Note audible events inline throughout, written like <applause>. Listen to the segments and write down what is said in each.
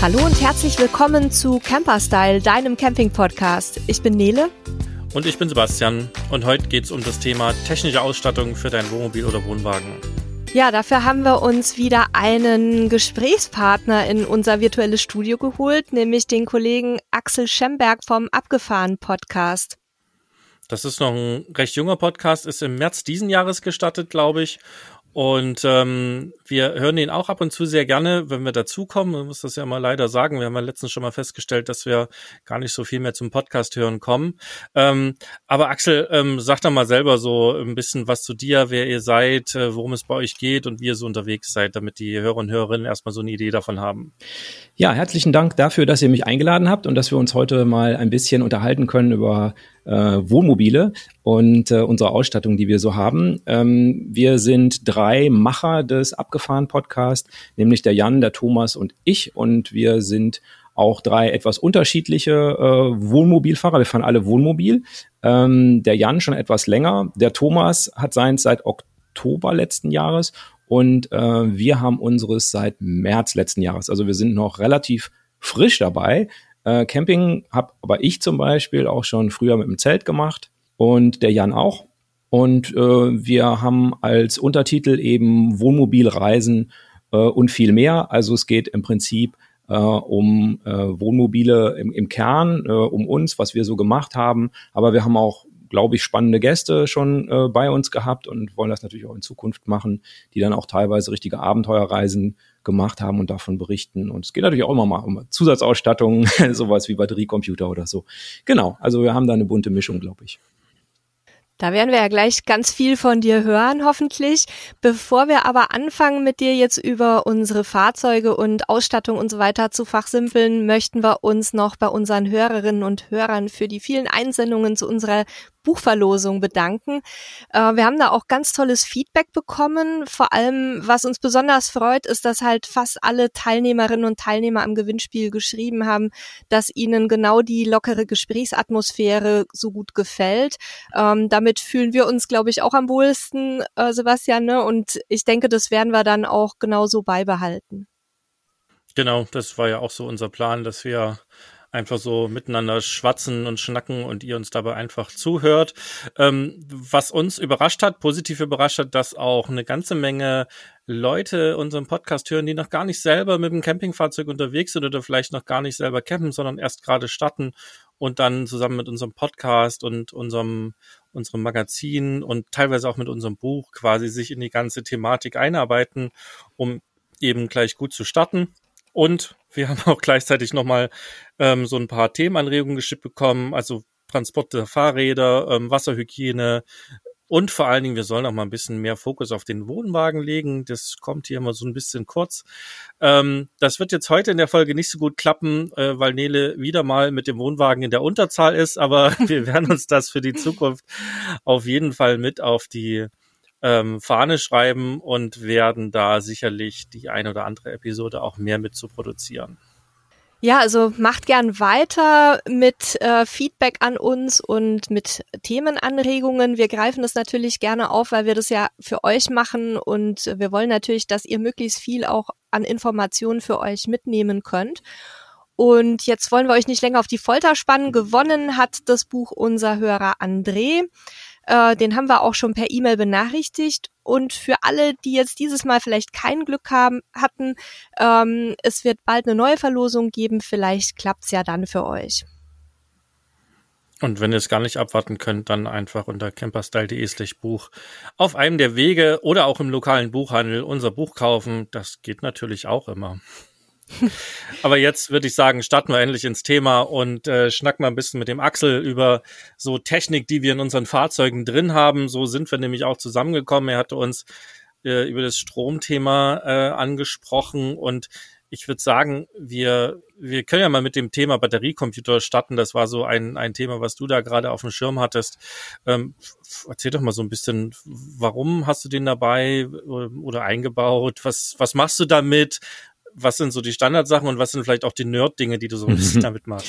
Hallo und herzlich willkommen zu Camperstyle, deinem Camping-Podcast. Ich bin Nele. Und ich bin Sebastian. Und heute geht es um das Thema technische Ausstattung für dein Wohnmobil oder Wohnwagen. Ja, dafür haben wir uns wieder einen Gesprächspartner in unser virtuelles Studio geholt, nämlich den Kollegen Axel Schemberg vom Abgefahren Podcast. Das ist noch ein recht junger Podcast, ist im März diesen Jahres gestartet, glaube ich. Und ähm, wir hören ihn auch ab und zu sehr gerne, wenn wir dazukommen. Man muss das ja mal leider sagen. Wir haben ja letztens schon mal festgestellt, dass wir gar nicht so viel mehr zum Podcast hören kommen. Ähm, aber Axel, ähm, sag doch mal selber so ein bisschen was zu dir, wer ihr seid, äh, worum es bei euch geht und wie ihr so unterwegs seid, damit die Hörer und Hörerinnen erstmal so eine Idee davon haben. Ja, herzlichen Dank dafür, dass ihr mich eingeladen habt und dass wir uns heute mal ein bisschen unterhalten können über äh, Wohnmobile und äh, unsere Ausstattung, die wir so haben. Ähm, wir sind drei Macher des abgefahren Podcast, nämlich der Jan, der Thomas und ich. Und wir sind auch drei etwas unterschiedliche äh, Wohnmobilfahrer. Wir fahren alle Wohnmobil. Ähm, der Jan schon etwas länger. Der Thomas hat seins seit Oktober letzten Jahres und äh, wir haben unseres seit März letzten Jahres. Also wir sind noch relativ frisch dabei. Äh, Camping habe aber ich zum Beispiel auch schon früher mit dem Zelt gemacht und der Jan auch. Und äh, wir haben als Untertitel eben Wohnmobilreisen äh, und viel mehr. Also es geht im Prinzip äh, um äh, Wohnmobile im, im Kern, äh, um uns, was wir so gemacht haben. Aber wir haben auch, glaube ich, spannende Gäste schon äh, bei uns gehabt und wollen das natürlich auch in Zukunft machen, die dann auch teilweise richtige Abenteuerreisen gemacht haben und davon berichten. Und es geht natürlich auch immer mal um Zusatzausstattung, <laughs> sowas wie Batteriecomputer oder so. Genau, also wir haben da eine bunte Mischung, glaube ich. Da werden wir ja gleich ganz viel von dir hören, hoffentlich. Bevor wir aber anfangen, mit dir jetzt über unsere Fahrzeuge und Ausstattung und so weiter zu fachsimpeln, möchten wir uns noch bei unseren Hörerinnen und Hörern für die vielen Einsendungen zu unserer Buchverlosung bedanken. Äh, wir haben da auch ganz tolles Feedback bekommen. Vor allem, was uns besonders freut, ist, dass halt fast alle Teilnehmerinnen und Teilnehmer am Gewinnspiel geschrieben haben, dass ihnen genau die lockere Gesprächsatmosphäre so gut gefällt. Ähm, damit fühlen wir uns, glaube ich, auch am wohlsten, äh, Sebastian. Ne? Und ich denke, das werden wir dann auch genauso beibehalten. Genau, das war ja auch so unser Plan, dass wir einfach so miteinander schwatzen und schnacken und ihr uns dabei einfach zuhört. Ähm, was uns überrascht hat, positiv überrascht hat, dass auch eine ganze Menge Leute unseren Podcast hören, die noch gar nicht selber mit dem Campingfahrzeug unterwegs sind oder vielleicht noch gar nicht selber campen, sondern erst gerade starten und dann zusammen mit unserem Podcast und unserem unserem Magazin und teilweise auch mit unserem Buch quasi sich in die ganze Thematik einarbeiten, um eben gleich gut zu starten. Und wir <laughs> haben auch gleichzeitig nochmal ähm, so ein paar Themenanregungen geschickt bekommen, also Transport der Fahrräder, ähm, Wasserhygiene und vor allen Dingen, wir sollen auch mal ein bisschen mehr Fokus auf den Wohnwagen legen. Das kommt hier immer so ein bisschen kurz. Ähm, das wird jetzt heute in der Folge nicht so gut klappen, äh, weil Nele wieder mal mit dem Wohnwagen in der Unterzahl ist, aber <laughs> wir werden uns das für die Zukunft auf jeden Fall mit auf die ähm, Fahne schreiben und werden da sicherlich die ein oder andere Episode auch mehr mit zu produzieren. Ja, also macht gern weiter mit äh, Feedback an uns und mit Themenanregungen. Wir greifen das natürlich gerne auf, weil wir das ja für euch machen und wir wollen natürlich, dass ihr möglichst viel auch an Informationen für euch mitnehmen könnt. Und jetzt wollen wir euch nicht länger auf die Folter spannen. Gewonnen hat das Buch unser Hörer André. Äh, den haben wir auch schon per E-Mail benachrichtigt. Und für alle, die jetzt dieses Mal vielleicht kein Glück haben, hatten, ähm, es wird bald eine neue Verlosung geben. Vielleicht klappt's ja dann für euch. Und wenn ihr es gar nicht abwarten könnt, dann einfach unter camperstyle.de slash Buch auf einem der Wege oder auch im lokalen Buchhandel unser Buch kaufen. Das geht natürlich auch immer. <laughs> Aber jetzt würde ich sagen, starten wir endlich ins Thema und äh, schnacken mal ein bisschen mit dem Axel über so Technik, die wir in unseren Fahrzeugen drin haben. So sind wir nämlich auch zusammengekommen. Er hatte uns äh, über das Stromthema äh, angesprochen und ich würde sagen, wir, wir können ja mal mit dem Thema Batteriecomputer starten. Das war so ein, ein Thema, was du da gerade auf dem Schirm hattest. Ähm, erzähl doch mal so ein bisschen, warum hast du den dabei oder eingebaut? Was, was machst du damit? Was sind so die Standardsachen und was sind vielleicht auch die Nerd-Dinge, die du so ein bisschen <laughs> damit machst?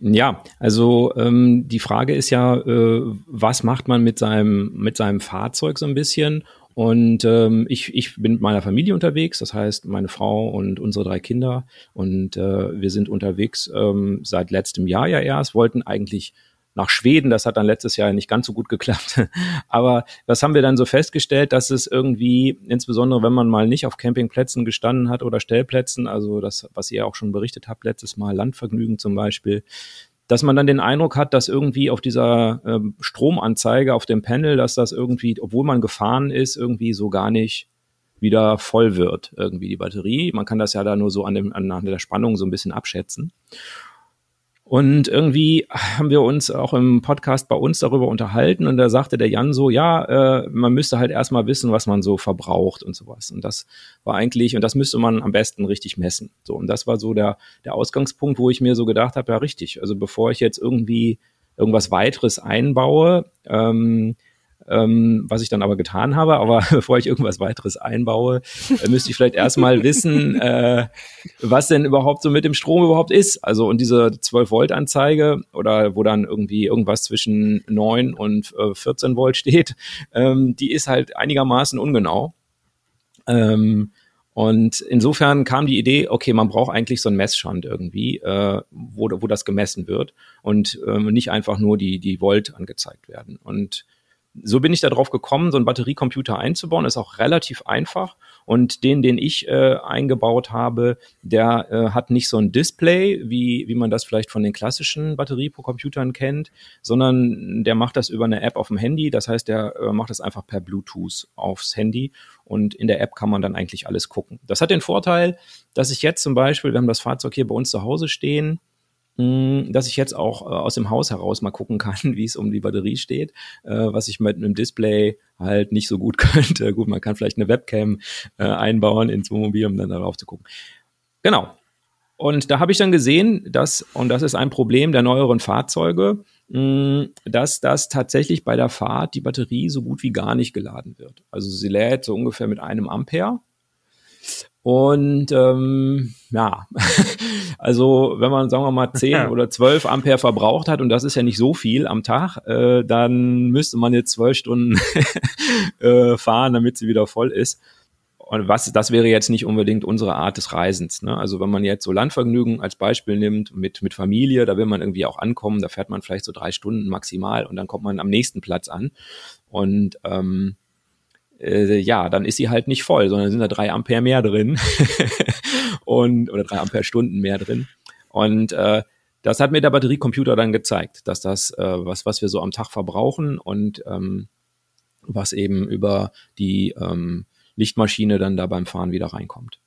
Ja, also ähm, die Frage ist ja, äh, was macht man mit seinem mit seinem Fahrzeug so ein bisschen? Und ähm, ich, ich bin mit meiner Familie unterwegs, das heißt meine Frau und unsere drei Kinder. Und äh, wir sind unterwegs ähm, seit letztem Jahr ja erst, wollten eigentlich nach Schweden. Das hat dann letztes Jahr nicht ganz so gut geklappt. <laughs> Aber was haben wir dann so festgestellt, dass es irgendwie, insbesondere wenn man mal nicht auf Campingplätzen gestanden hat oder Stellplätzen, also das, was ihr auch schon berichtet habt, letztes Mal Landvergnügen zum Beispiel, dass man dann den Eindruck hat, dass irgendwie auf dieser ähm, Stromanzeige auf dem Panel, dass das irgendwie, obwohl man gefahren ist, irgendwie so gar nicht wieder voll wird, irgendwie die Batterie. Man kann das ja da nur so an, dem, an der Spannung so ein bisschen abschätzen. Und irgendwie haben wir uns auch im Podcast bei uns darüber unterhalten und da sagte der Jan so, ja, äh, man müsste halt erstmal wissen, was man so verbraucht und sowas. Und das war eigentlich, und das müsste man am besten richtig messen. So, und das war so der, der Ausgangspunkt, wo ich mir so gedacht habe, ja, richtig. Also bevor ich jetzt irgendwie irgendwas weiteres einbaue, ähm, ähm, was ich dann aber getan habe. Aber <laughs> bevor ich irgendwas weiteres einbaue, äh, müsste ich vielleicht erstmal wissen, äh, was denn überhaupt so mit dem Strom überhaupt ist. Also und diese 12 Volt Anzeige oder wo dann irgendwie irgendwas zwischen 9 und äh, 14 Volt steht, ähm, die ist halt einigermaßen ungenau. Ähm, und insofern kam die Idee, okay, man braucht eigentlich so einen Messschand irgendwie, äh, wo, wo das gemessen wird und ähm, nicht einfach nur die, die Volt angezeigt werden. Und so bin ich darauf gekommen, so einen Batteriecomputer einzubauen. Ist auch relativ einfach. Und den, den ich äh, eingebaut habe, der äh, hat nicht so ein Display, wie, wie man das vielleicht von den klassischen Batteriecomputern kennt, sondern der macht das über eine App auf dem Handy. Das heißt, der äh, macht das einfach per Bluetooth aufs Handy. Und in der App kann man dann eigentlich alles gucken. Das hat den Vorteil, dass ich jetzt zum Beispiel, wir haben das Fahrzeug hier bei uns zu Hause stehen, dass ich jetzt auch äh, aus dem Haus heraus mal gucken kann, <laughs> wie es um die Batterie steht, äh, was ich mit einem Display halt nicht so gut <laughs> könnte. Gut, man kann vielleicht eine Webcam äh, einbauen ins Wohnmobil, um dann darauf zu gucken. Genau. Und da habe ich dann gesehen, dass, und das ist ein Problem der neueren Fahrzeuge, hm, dass das tatsächlich bei der Fahrt die Batterie so gut wie gar nicht geladen wird. Also sie lädt so ungefähr mit einem Ampere und ähm, ja, <laughs> also wenn man, sagen wir mal, <laughs> 10 oder 12 Ampere verbraucht hat, und das ist ja nicht so viel am Tag, äh, dann müsste man jetzt zwölf Stunden <laughs> äh, fahren, damit sie wieder voll ist. Und was, das wäre jetzt nicht unbedingt unsere Art des Reisens. Ne? Also wenn man jetzt so Landvergnügen als Beispiel nimmt, mit, mit Familie, da will man irgendwie auch ankommen, da fährt man vielleicht so drei Stunden maximal und dann kommt man am nächsten Platz an. Und ähm, äh, ja, dann ist sie halt nicht voll, sondern sind da drei Ampere mehr drin <laughs> und oder drei Ampere Stunden mehr drin. Und äh, das hat mir der Batteriecomputer dann gezeigt, dass das äh, was was wir so am Tag verbrauchen und ähm, was eben über die ähm, Lichtmaschine dann da beim Fahren wieder reinkommt.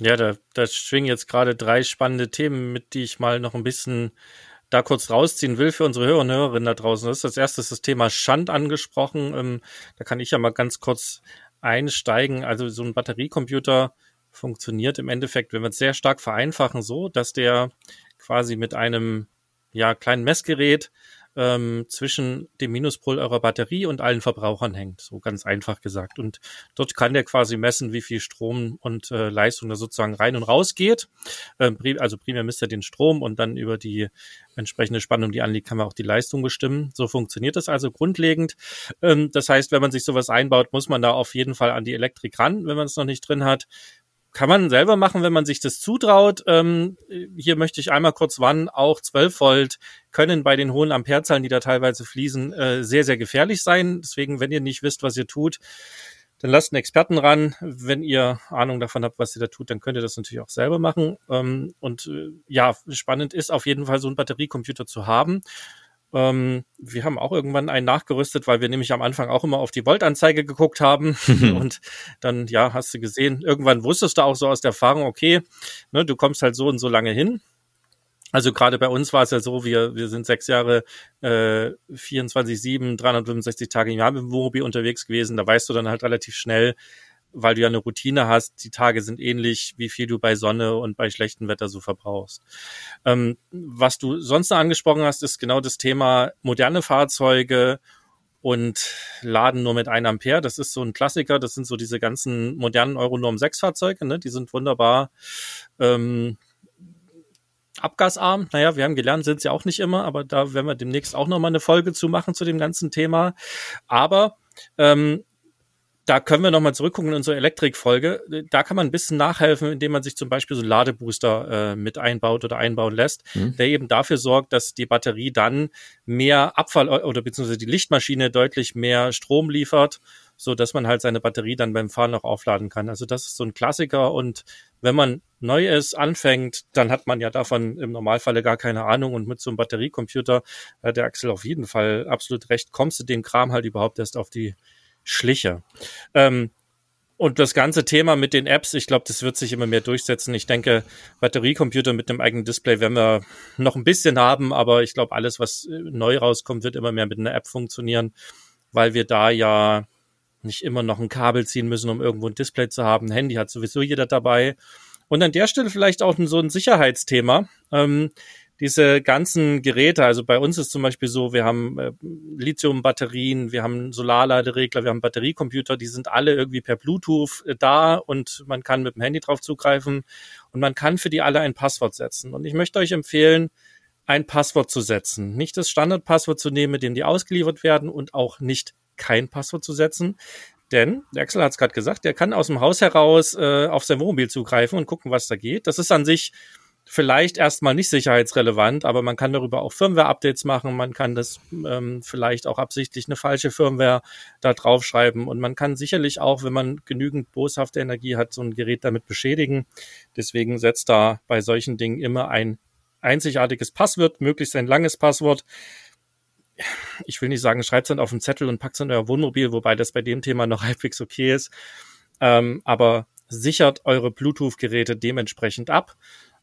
Ja, da, da schwingen jetzt gerade drei spannende Themen mit, die ich mal noch ein bisschen da kurz rausziehen will für unsere Hörer und Hörerinnen da draußen. Das ist das erste das Thema Schand angesprochen. Ähm, da kann ich ja mal ganz kurz einsteigen. Also so ein Batteriecomputer funktioniert im Endeffekt, wenn wir es sehr stark vereinfachen, so, dass der quasi mit einem ja, kleinen Messgerät ähm, zwischen dem Minuspol eurer Batterie und allen Verbrauchern hängt, so ganz einfach gesagt. Und dort kann der quasi messen, wie viel Strom und äh, Leistung da sozusagen rein und raus geht. Ähm, also primär misst er den Strom und dann über die entsprechende Spannung, die anliegt, kann man auch die Leistung bestimmen. So funktioniert das also grundlegend. Ähm, das heißt, wenn man sich sowas einbaut, muss man da auf jeden Fall an die Elektrik ran, wenn man es noch nicht drin hat kann man selber machen, wenn man sich das zutraut. Ähm, hier möchte ich einmal kurz warnen, auch 12 Volt können bei den hohen Amperezahlen, die da teilweise fließen, äh, sehr, sehr gefährlich sein. Deswegen, wenn ihr nicht wisst, was ihr tut, dann lasst einen Experten ran. Wenn ihr Ahnung davon habt, was ihr da tut, dann könnt ihr das natürlich auch selber machen. Ähm, und äh, ja, spannend ist auf jeden Fall so einen Batteriecomputer zu haben. Ähm, wir haben auch irgendwann einen nachgerüstet, weil wir nämlich am Anfang auch immer auf die Voltanzeige geguckt haben. <laughs> und dann, ja, hast du gesehen, irgendwann wusstest du auch so aus der Erfahrung, okay, ne, du kommst halt so und so lange hin. Also gerade bei uns war es ja so, wir, wir sind sechs Jahre äh, 24-7, 365 Tage im Jahr mit dem Wohnmobil unterwegs gewesen. Da weißt du dann halt relativ schnell, weil du ja eine Routine hast, die Tage sind ähnlich, wie viel du bei Sonne und bei schlechtem Wetter so verbrauchst. Ähm, was du sonst noch angesprochen hast, ist genau das Thema moderne Fahrzeuge und laden nur mit 1 Ampere. Das ist so ein Klassiker. Das sind so diese ganzen modernen Euronorm 6 Fahrzeuge. Ne? Die sind wunderbar ähm, abgasarm. Naja, wir haben gelernt, sind sie auch nicht immer, aber da werden wir demnächst auch nochmal eine Folge zu machen zu dem ganzen Thema. Aber Ähm, da können wir nochmal zurückgucken in unsere Elektrikfolge. Da kann man ein bisschen nachhelfen, indem man sich zum Beispiel so einen Ladebooster äh, mit einbaut oder einbauen lässt, mhm. der eben dafür sorgt, dass die Batterie dann mehr Abfall oder beziehungsweise die Lichtmaschine deutlich mehr Strom liefert, so dass man halt seine Batterie dann beim Fahren noch aufladen kann. Also das ist so ein Klassiker und wenn man Neues anfängt, dann hat man ja davon im Normalfalle gar keine Ahnung und mit so einem Batteriecomputer, äh, der Axel auf jeden Fall absolut recht, kommst du dem Kram halt überhaupt erst auf die Schliche. Ähm, und das ganze Thema mit den Apps, ich glaube, das wird sich immer mehr durchsetzen. Ich denke, Batteriecomputer mit einem eigenen Display werden wir noch ein bisschen haben, aber ich glaube, alles, was äh, neu rauskommt, wird immer mehr mit einer App funktionieren, weil wir da ja nicht immer noch ein Kabel ziehen müssen, um irgendwo ein Display zu haben. Ein Handy hat sowieso jeder dabei. Und an der Stelle vielleicht auch so ein Sicherheitsthema. Ähm, diese ganzen Geräte, also bei uns ist zum Beispiel so, wir haben äh, Lithium-Batterien, wir haben Solarladeregler, wir haben Batteriecomputer, die sind alle irgendwie per Bluetooth äh, da und man kann mit dem Handy drauf zugreifen und man kann für die alle ein Passwort setzen. Und ich möchte euch empfehlen, ein Passwort zu setzen. Nicht das Standardpasswort zu nehmen, mit dem die ausgeliefert werden und auch nicht kein Passwort zu setzen. Denn, der Axel hat es gerade gesagt, der kann aus dem Haus heraus äh, auf sein Wohnmobil zugreifen und gucken, was da geht. Das ist an sich vielleicht erstmal nicht sicherheitsrelevant, aber man kann darüber auch Firmware-Updates machen, man kann das ähm, vielleicht auch absichtlich eine falsche Firmware da draufschreiben und man kann sicherlich auch, wenn man genügend boshafte Energie hat, so ein Gerät damit beschädigen. Deswegen setzt da bei solchen Dingen immer ein einzigartiges Passwort, möglichst ein langes Passwort. Ich will nicht sagen, schreibt es dann auf den Zettel und packt es in euer Wohnmobil, wobei das bei dem Thema noch <laughs> halbwegs okay ist. Ähm, aber sichert eure Bluetooth-Geräte dementsprechend ab.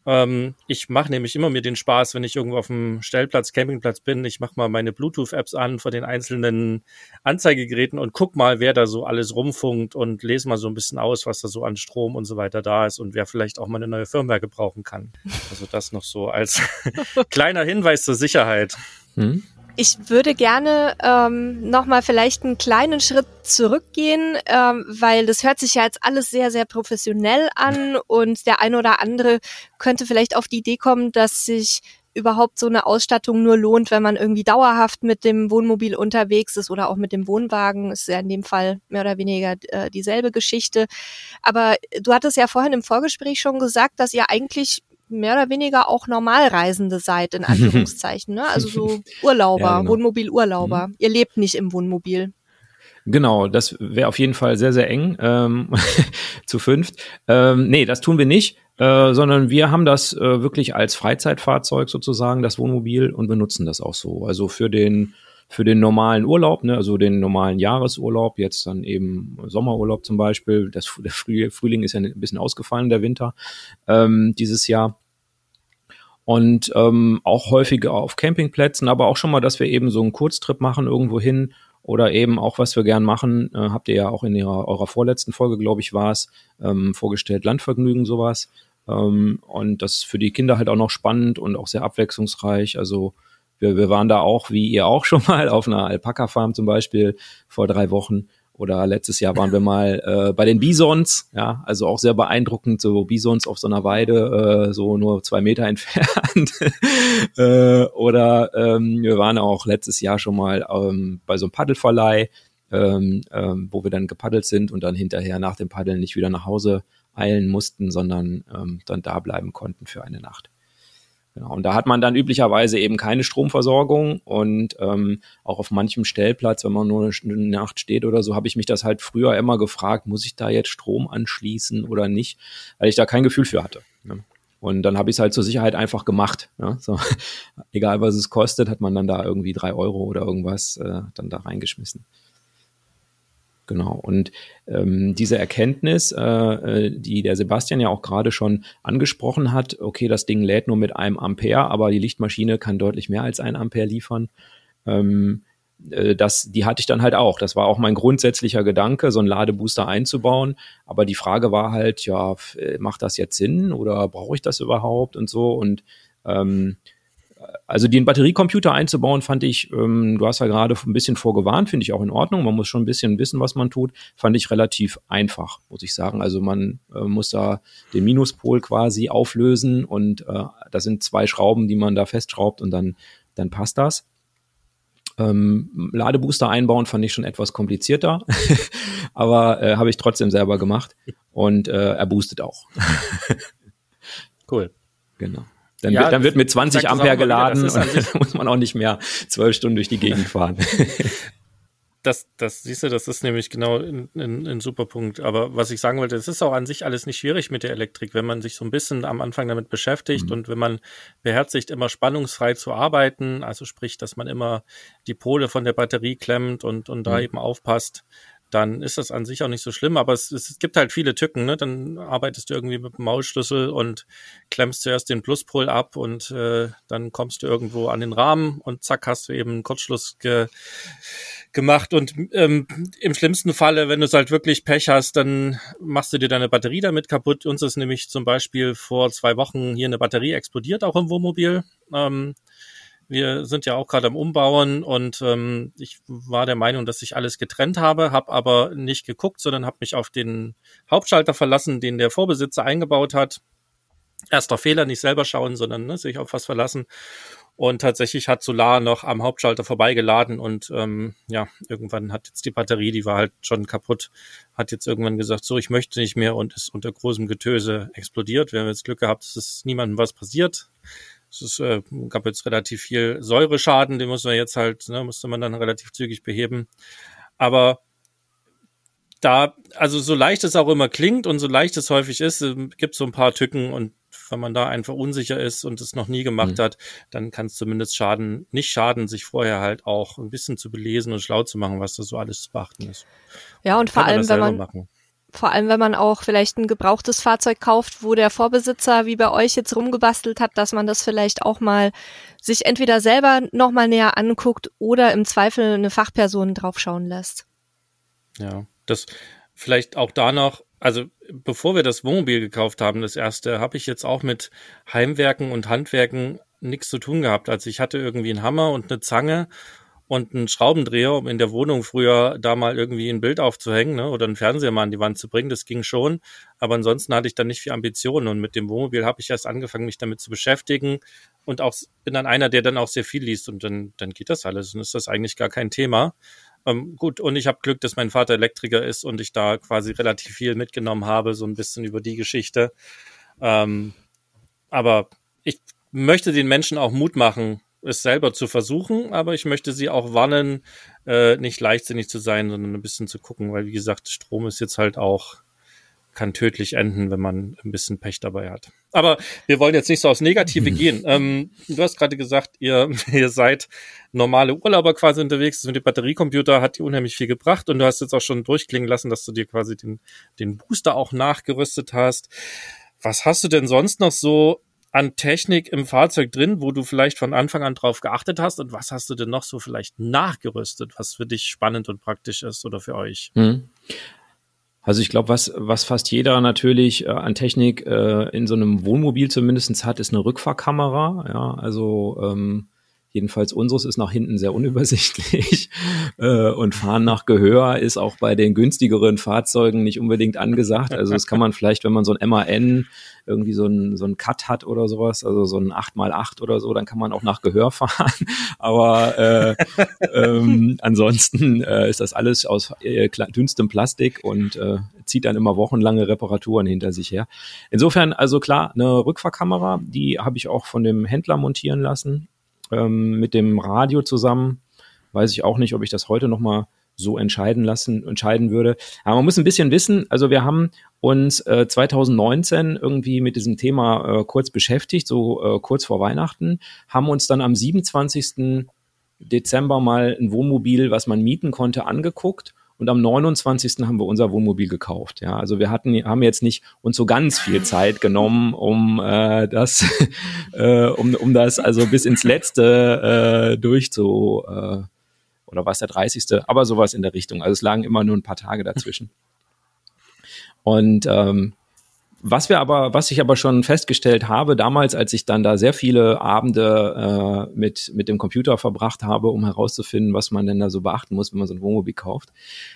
Ähm, ich mache nämlich immer mir den Spaß, wenn ich irgendwo auf dem Stellplatz, Campingplatz bin, ich mache mal meine Bluetooth-Apps an von den einzelnen Anzeigegeräten und guck mal, wer da so alles rumfunkt und lese mal so ein bisschen aus, was da so an Strom und so weiter da ist und wer vielleicht auch mal eine neue Firmware gebrauchen kann. Also das noch so als <laughs> kleiner Hinweis zur Sicherheit. Hm? Ich würde gerne ähm, nochmal vielleicht einen kleinen Schritt zurückgehen, ähm, weil das hört sich ja jetzt alles sehr, sehr professionell an und der eine oder andere könnte vielleicht auf die Idee kommen, dass sich überhaupt so eine Ausstattung nur lohnt, wenn man irgendwie dauerhaft mit dem Wohnmobil unterwegs ist oder auch mit dem Wohnwagen. Ist ja in dem Fall mehr oder weniger äh, dieselbe Geschichte. Aber du hattest ja vorhin im Vorgespräch schon gesagt, dass ihr eigentlich mehr oder weniger auch Normalreisende seid, in <laughs> Anführungszeichen. Ne? Also so Urlauber, ja, genau. Wohnmobilurlauber. Mhm. Ihr lebt nicht im Wohnmobil. Genau, das wäre auf jeden Fall sehr, sehr eng ähm, <laughs> zu fünft. Ähm, nee, das tun wir nicht, äh, sondern wir haben das äh, wirklich als Freizeitfahrzeug sozusagen, das Wohnmobil, und benutzen das auch so. Also für den für den normalen Urlaub, ne, also den normalen Jahresurlaub, jetzt dann eben Sommerurlaub zum Beispiel. Das, der Frühling ist ja ein bisschen ausgefallen, der Winter ähm, dieses Jahr. Und ähm, auch häufiger auf Campingplätzen, aber auch schon mal, dass wir eben so einen Kurztrip machen irgendwo hin oder eben auch, was wir gern machen, äh, habt ihr ja auch in ihrer, eurer vorletzten Folge, glaube ich, war es, ähm, vorgestellt, Landvergnügen, sowas. Ähm, und das ist für die Kinder halt auch noch spannend und auch sehr abwechslungsreich. Also wir, wir waren da auch, wie ihr auch schon <laughs> mal, auf einer Alpaka-Farm zum Beispiel vor drei Wochen. Oder letztes Jahr waren wir <laughs> mal äh, bei den Bisons, ja, also auch sehr beeindruckend, so Bisons auf so einer Weide, äh, so nur zwei Meter <laughs> entfernt. äh, oder ähm, wir waren auch letztes Jahr schon mal ähm, bei so einem Paddelverleih, ähm, ähm, wo wir dann gepaddelt sind und dann hinterher nach dem Paddeln nicht wieder nach Hause eilen mussten, sondern ähm, dann da bleiben konnten für eine Nacht. Genau. Und da hat man dann üblicherweise eben keine Stromversorgung und ähm, auch auf manchem Stellplatz, wenn man nur eine Nacht steht oder so, habe ich mich das halt früher immer gefragt, muss ich da jetzt Strom anschließen oder nicht, weil ich da kein Gefühl für hatte. Ne? Und dann habe ich es halt zur Sicherheit einfach gemacht. Ja? So, <laughs> egal was es kostet, hat man dann da irgendwie drei Euro oder irgendwas äh, dann da reingeschmissen. Genau. Und ähm, diese Erkenntnis, äh, äh, die der Sebastian ja auch gerade schon angesprochen hat, okay, das Ding lädt nur mit einem Ampere, aber die Lichtmaschine kann deutlich mehr als ein Ampere liefern. Ähm, äh, das, die hatte ich dann halt auch. Das war auch mein grundsätzlicher Gedanke, so einen Ladebooster einzubauen. Aber die Frage war halt, ja, äh, macht das jetzt Sinn oder brauche ich das überhaupt und so? Und ähm, also den Batteriecomputer einzubauen, fand ich, ähm, du hast ja gerade ein bisschen vorgewarnt, finde ich auch in Ordnung. Man muss schon ein bisschen wissen, was man tut. Fand ich relativ einfach, muss ich sagen. Also man äh, muss da den Minuspol quasi auflösen und äh, das sind zwei Schrauben, die man da festschraubt und dann, dann passt das. Ähm, Ladebooster einbauen fand ich schon etwas komplizierter, <laughs> aber äh, habe ich trotzdem selber gemacht und äh, er boostet auch. <laughs> cool. Genau. Dann, ja, wird, dann wird mit 20 Ampere geladen wieder, und dann <laughs> muss man auch nicht mehr zwölf Stunden durch die Gegend <laughs> fahren. das, das siehst du, das ist nämlich genau ein, ein, ein super Punkt. Aber was ich sagen wollte, es ist auch an sich alles nicht schwierig mit der Elektrik, wenn man sich so ein bisschen am Anfang damit beschäftigt mhm. und wenn man beherzigt, immer spannungsfrei zu arbeiten, also sprich, dass man immer die Pole von der Batterie klemmt und, und da mhm. eben aufpasst, dann ist das an sich auch nicht so schlimm, aber es, es gibt halt viele Tücken, ne? Dann arbeitest du irgendwie mit dem Mausschlüssel und klemmst zuerst den Pluspol ab und äh, dann kommst du irgendwo an den Rahmen und zack, hast du eben einen Kurzschluss ge gemacht. Und ähm, im schlimmsten Falle, wenn du es halt wirklich Pech hast, dann machst du dir deine Batterie damit kaputt. Uns ist nämlich zum Beispiel vor zwei Wochen hier eine Batterie explodiert, auch im Wohnmobil. Ähm, wir sind ja auch gerade am Umbauen und ähm, ich war der Meinung, dass ich alles getrennt habe, habe aber nicht geguckt, sondern habe mich auf den Hauptschalter verlassen, den der Vorbesitzer eingebaut hat. Erster Fehler, nicht selber schauen, sondern ne, sich auf was verlassen. Und tatsächlich hat Solar noch am Hauptschalter vorbeigeladen und ähm, ja, irgendwann hat jetzt die Batterie, die war halt schon kaputt, hat jetzt irgendwann gesagt, so, ich möchte nicht mehr und ist unter großem Getöse explodiert. Wir haben jetzt Glück gehabt, es ist niemandem was passiert. Es ist, äh, gab jetzt relativ viel Säureschaden, den muss man jetzt halt, ne, musste man dann relativ zügig beheben. Aber da, also so leicht es auch immer klingt und so leicht es häufig ist, äh, gibt so ein paar Tücken und wenn man da einfach unsicher ist und es noch nie gemacht mhm. hat, dann kann es zumindest schaden, nicht schaden, sich vorher halt auch ein bisschen zu belesen und schlau zu machen, was da so alles zu beachten ist. Ja, und vor allem, wenn man, machen. Vor allem, wenn man auch vielleicht ein gebrauchtes Fahrzeug kauft, wo der Vorbesitzer wie bei euch jetzt rumgebastelt hat, dass man das vielleicht auch mal sich entweder selber nochmal näher anguckt oder im Zweifel eine Fachperson draufschauen lässt. Ja, das vielleicht auch da noch, also bevor wir das Wohnmobil gekauft haben, das erste, habe ich jetzt auch mit Heimwerken und Handwerken nichts zu tun gehabt. Also ich hatte irgendwie einen Hammer und eine Zange und einen Schraubendreher, um in der Wohnung früher da mal irgendwie ein Bild aufzuhängen ne, oder einen Fernseher mal an die Wand zu bringen. Das ging schon. Aber ansonsten hatte ich dann nicht viel Ambitionen. Und mit dem Wohnmobil habe ich erst angefangen, mich damit zu beschäftigen. Und auch bin dann einer, der dann auch sehr viel liest. Und dann, dann geht das alles. Und ist das eigentlich gar kein Thema. Ähm, gut, und ich habe Glück, dass mein Vater Elektriker ist und ich da quasi relativ viel mitgenommen habe, so ein bisschen über die Geschichte. Ähm, aber ich möchte den Menschen auch Mut machen, es selber zu versuchen, aber ich möchte sie auch warnen, äh, nicht leichtsinnig zu sein, sondern ein bisschen zu gucken, weil wie gesagt, Strom ist jetzt halt auch kann tödlich enden, wenn man ein bisschen Pech dabei hat. Aber wir wollen jetzt nicht so aufs Negative gehen. Ähm, du hast gerade gesagt, ihr, <laughs> ihr seid normale Urlauber quasi unterwegs. Mit dem Batteriecomputer hat dir unheimlich viel gebracht und du hast jetzt auch schon durchklingen lassen, dass du dir quasi den, den Booster auch nachgerüstet hast. Was hast du denn sonst noch so an Technik im Fahrzeug drin, wo du vielleicht von Anfang an drauf geachtet hast? Und was hast du denn noch so vielleicht nachgerüstet, was für dich spannend und praktisch ist oder für euch? Hm. Also ich glaube, was, was fast jeder natürlich äh, an Technik äh, in so einem Wohnmobil zumindestens hat, ist eine Rückfahrkamera. Ja, also ähm, Jedenfalls unseres ist nach hinten sehr unübersichtlich <laughs> äh, und Fahren nach Gehör ist auch bei den günstigeren Fahrzeugen nicht unbedingt angesagt. Also das kann man vielleicht, wenn man so ein MAN irgendwie so ein, so ein Cut hat oder sowas, also so ein 8x8 oder so, dann kann man auch nach Gehör <laughs> fahren. Aber äh, ähm, ansonsten äh, ist das alles aus äh, dünnstem Plastik und äh, zieht dann immer wochenlange Reparaturen hinter sich her. Insofern, also klar, eine Rückfahrkamera, die habe ich auch von dem Händler montieren lassen ähm, mit dem Radio zusammen. Weiß ich auch nicht, ob ich das heute nochmal so entscheiden lassen, entscheiden würde. Aber man muss ein bisschen wissen, also wir haben uns äh, 2019 irgendwie mit diesem Thema äh, kurz beschäftigt, so äh, kurz vor Weihnachten, haben uns dann am 27. Dezember mal ein Wohnmobil, was man mieten konnte, angeguckt und am 29. haben wir unser Wohnmobil gekauft. Ja, also wir hatten, haben jetzt nicht uns so ganz viel Zeit genommen, um äh, das, <laughs> äh, um, um das also bis ins Letzte äh, durchzu äh, oder was der 30. Aber sowas in der Richtung. Also es lagen immer nur ein paar Tage dazwischen. Und ähm, was wir aber, was ich aber schon festgestellt habe, damals, als ich dann da sehr viele Abende äh, mit, mit dem Computer verbracht habe, um herauszufinden, was man denn da so beachten muss, wenn man so ein Wohnmobil kauft,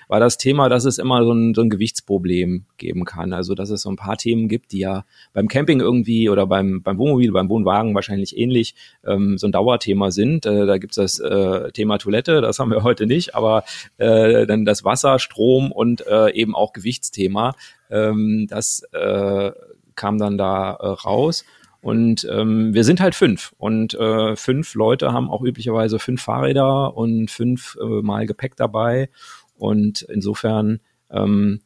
war das Thema, dass es immer so ein, so ein Gewichtsproblem geben kann. Also dass es so ein paar Themen gibt, die ja beim Camping irgendwie oder beim, beim Wohnmobil, beim Wohnwagen wahrscheinlich ähnlich ähm, so ein Dauerthema sind. Äh, da gibt's das äh, Thema Toilette, das haben wir heute nicht, aber äh, dann das Wasser, Strom und äh, eben auch Gewichtsthema. Ähm, das äh, kam dann da äh, raus. Und ähm, wir sind halt fünf. Und äh, fünf Leute haben auch üblicherweise fünf Fahrräder und fünf äh, Mal Gepäck dabei. Und insofern ähm,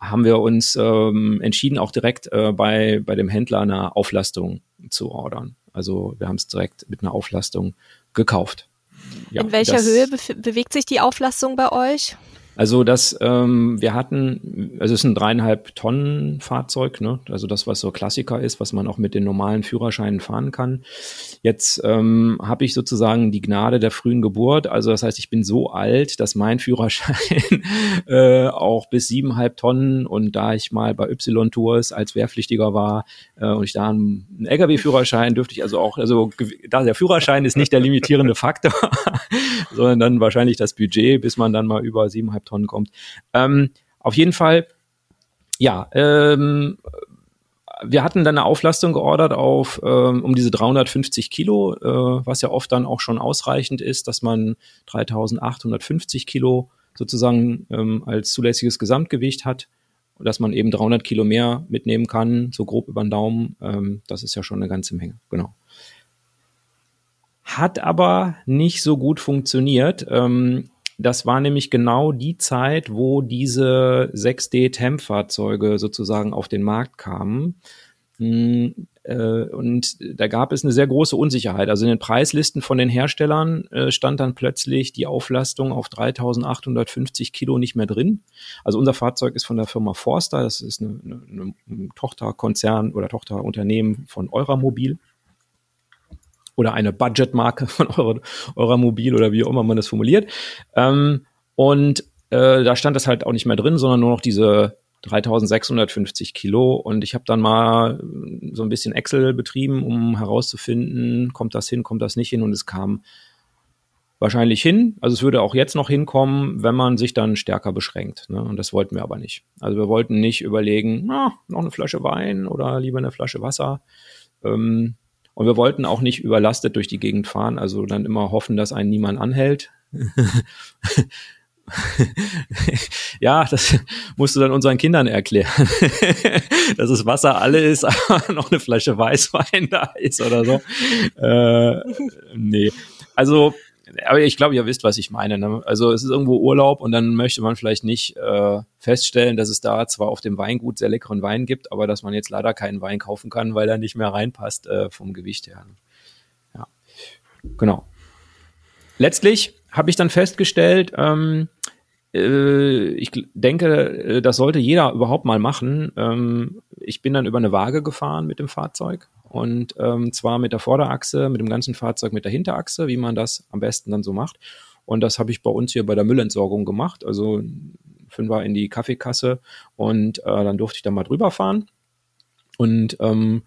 haben wir uns ähm, entschieden, auch direkt äh, bei, bei dem Händler eine Auflastung zu ordern. Also wir haben es direkt mit einer Auflastung gekauft. Ja, In welcher Höhe be bewegt sich die Auflastung bei euch? Also das, ähm, wir hatten, also es ist ein dreieinhalb Tonnen Fahrzeug, ne? Also das, was so Klassiker ist, was man auch mit den normalen Führerscheinen fahren kann. Jetzt ähm, habe ich sozusagen die Gnade der frühen Geburt. Also das heißt, ich bin so alt, dass mein Führerschein <laughs> äh, auch bis siebeneinhalb Tonnen und da ich mal bei Y-Tours als Wehrpflichtiger war äh, und ich da einen LKW-Führerschein dürfte ich also auch, also da der Führerschein ist nicht der limitierende Faktor, <laughs> sondern dann wahrscheinlich das Budget, bis man dann mal über siebeneinhalb anderthalb Tonnen kommt. Ähm, auf jeden Fall, ja, ähm, wir hatten dann eine Auflastung geordert auf ähm, um diese 350 Kilo, äh, was ja oft dann auch schon ausreichend ist, dass man 3850 Kilo sozusagen ähm, als zulässiges Gesamtgewicht hat, dass man eben 300 Kilo mehr mitnehmen kann, so grob über den Daumen. Ähm, das ist ja schon eine ganze Menge, genau. Hat aber nicht so gut funktioniert. Ähm, das war nämlich genau die Zeit, wo diese 6D-Temp-Fahrzeuge sozusagen auf den Markt kamen. Hm, äh, und da gab es eine sehr große Unsicherheit. Also in den Preislisten von den Herstellern äh, stand dann plötzlich die Auflastung auf 3850 Kilo nicht mehr drin. Also unser Fahrzeug ist von der Firma Forster. Das ist eine Tochterkonzern oder Tochterunternehmen von Euramobil oder eine Budgetmarke von eurer, eurer Mobil oder wie auch immer man das formuliert. Ähm, und äh, da stand das halt auch nicht mehr drin, sondern nur noch diese 3650 Kilo. Und ich habe dann mal so ein bisschen Excel betrieben, um herauszufinden, kommt das hin, kommt das nicht hin. Und es kam wahrscheinlich hin. Also es würde auch jetzt noch hinkommen, wenn man sich dann stärker beschränkt. Ne? Und das wollten wir aber nicht. Also wir wollten nicht überlegen, na, noch eine Flasche Wein oder lieber eine Flasche Wasser. Ähm, und wir wollten auch nicht überlastet durch die Gegend fahren, also dann immer hoffen, dass einen niemand anhält. <laughs> ja, das musst du dann unseren Kindern erklären, <laughs> dass das Wasser alle ist, <laughs> aber noch eine Flasche Weißwein da ist oder so. Äh, nee, also aber ich glaube, ihr wisst, was ich meine. Ne? Also es ist irgendwo Urlaub und dann möchte man vielleicht nicht äh, feststellen, dass es da zwar auf dem Weingut sehr leckeren Wein gibt, aber dass man jetzt leider keinen Wein kaufen kann, weil er nicht mehr reinpasst äh, vom Gewicht her. Ja, genau. Letztlich habe ich dann festgestellt, ähm, äh, ich denke, äh, das sollte jeder überhaupt mal machen. Ähm, ich bin dann über eine Waage gefahren mit dem Fahrzeug und ähm, zwar mit der Vorderachse, mit dem ganzen Fahrzeug mit der Hinterachse, wie man das am besten dann so macht. Und das habe ich bei uns hier bei der Müllentsorgung gemacht. Also Fünfer in die Kaffeekasse und äh, dann durfte ich da mal drüber fahren. Und ähm,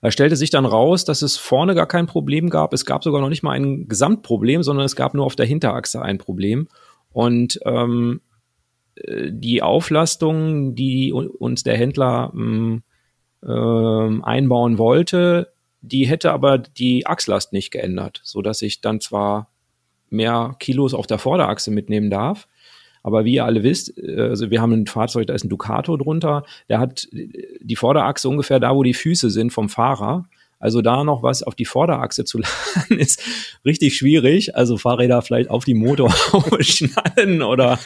da stellte sich dann raus, dass es vorne gar kein Problem gab. Es gab sogar noch nicht mal ein Gesamtproblem, sondern es gab nur auf der Hinterachse ein Problem. Und ähm, äh, die Auflastung, die uns der Händler ähm, ähm, einbauen wollte, die hätte aber die Achslast nicht geändert, so dass ich dann zwar mehr Kilos auf der Vorderachse mitnehmen darf, aber wie ihr alle wisst, äh, also wir haben ein Fahrzeug, da ist ein Ducato drunter, der hat die Vorderachse ungefähr da, wo die Füße sind vom Fahrer. Also da noch was auf die Vorderachse zu <laughs> laden, ist richtig schwierig. Also Fahrräder vielleicht auf die Motorhaube <laughs> schnallen oder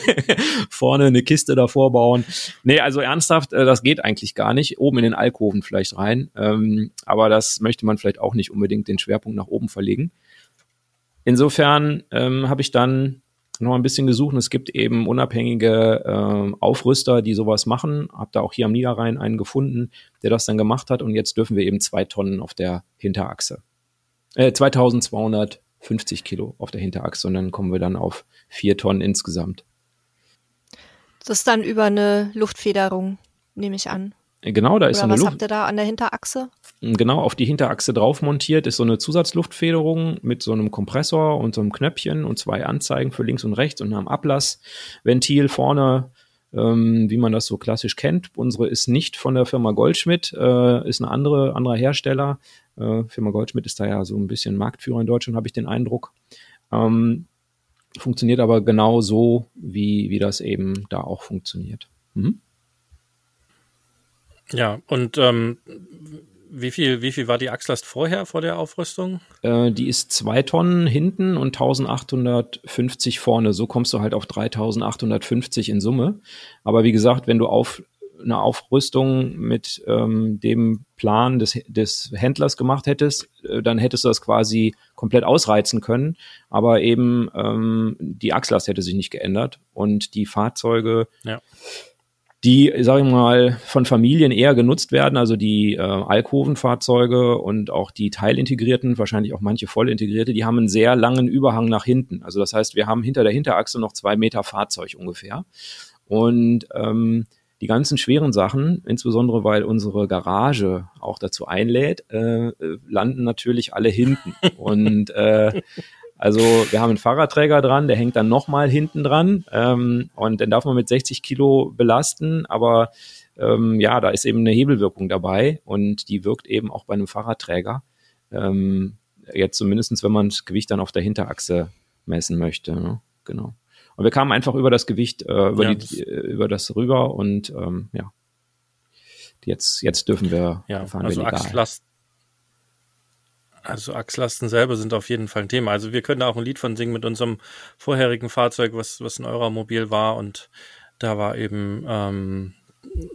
<laughs> vorne eine Kiste davor bauen. Nee, also ernsthaft, äh, das geht eigentlich gar nicht. Oben in den Alkoven vielleicht rein. Ähm, aber das möchte man vielleicht auch nicht unbedingt den Schwerpunkt nach oben verlegen. Insofern ähm, habe ich dann noch ein bisschen gesucht und es gibt eben unabhängige äh, Aufrüster, die sowas machen. Hab da auch hier am Niederrhein einen gefunden, der das dann gemacht hat und jetzt dürfen wir eben zwei Tonnen auf der Hinterachse. Äh, 2250 Kilo auf der Hinterachse und dann kommen wir dann auf vier Tonnen insgesamt. Das ist dann über eine Luftfederung, nehme ich an. Genau, da ist Oder so eine was Luft. habt ihr da an der Hinterachse? Genau, auf die Hinterachse drauf montiert ist so eine Zusatzluftfederung mit so einem Kompressor und so einem Knöpfchen und zwei Anzeigen für links und rechts und einem Ablassventil vorne, ähm, wie man das so klassisch kennt. Unsere ist nicht von der Firma Goldschmidt, äh, ist eine andere, anderer Hersteller. Äh, Firma Goldschmidt ist da ja so ein bisschen Marktführer in Deutschland, habe ich den Eindruck. Ähm, funktioniert aber genau so, wie, wie das eben da auch funktioniert. Mhm. Ja, und ähm, wie viel, wie viel war die Achslast vorher, vor der Aufrüstung? Äh, die ist zwei Tonnen hinten und 1850 vorne. So kommst du halt auf 3850 in Summe. Aber wie gesagt, wenn du auf eine Aufrüstung mit ähm, dem Plan des, des Händlers gemacht hättest, äh, dann hättest du das quasi komplett ausreizen können. Aber eben ähm, die Achslast hätte sich nicht geändert und die Fahrzeuge Ja. Die, sage ich mal, von Familien eher genutzt werden, also die äh, Alkovenfahrzeuge und auch die teilintegrierten, wahrscheinlich auch manche vollintegrierte, die haben einen sehr langen Überhang nach hinten. Also das heißt, wir haben hinter der Hinterachse noch zwei Meter Fahrzeug ungefähr. Und ähm, die ganzen schweren Sachen, insbesondere weil unsere Garage auch dazu einlädt, äh, äh, landen natürlich alle hinten. <laughs> Und äh, also wir haben einen Fahrradträger dran, der hängt dann nochmal hinten dran ähm, und den darf man mit 60 Kilo belasten, aber ähm, ja, da ist eben eine Hebelwirkung dabei und die wirkt eben auch bei einem Fahrradträger. Ähm, jetzt zumindestens, wenn man das Gewicht dann auf der Hinterachse messen möchte. Ne? Genau. Und wir kamen einfach über das Gewicht, äh, über, Ja, die, das- äh, über das rüber und ähm, ja. Jetzt, jetzt dürfen wir Ja, fahren also wir legal. Achslast. Also Achslasten selber sind auf jeden Fall ein Thema. Also wir können da auch ein Lied von singen mit unserem vorherigen Fahrzeug, was, was ein Euromobil war und da war eben ähm,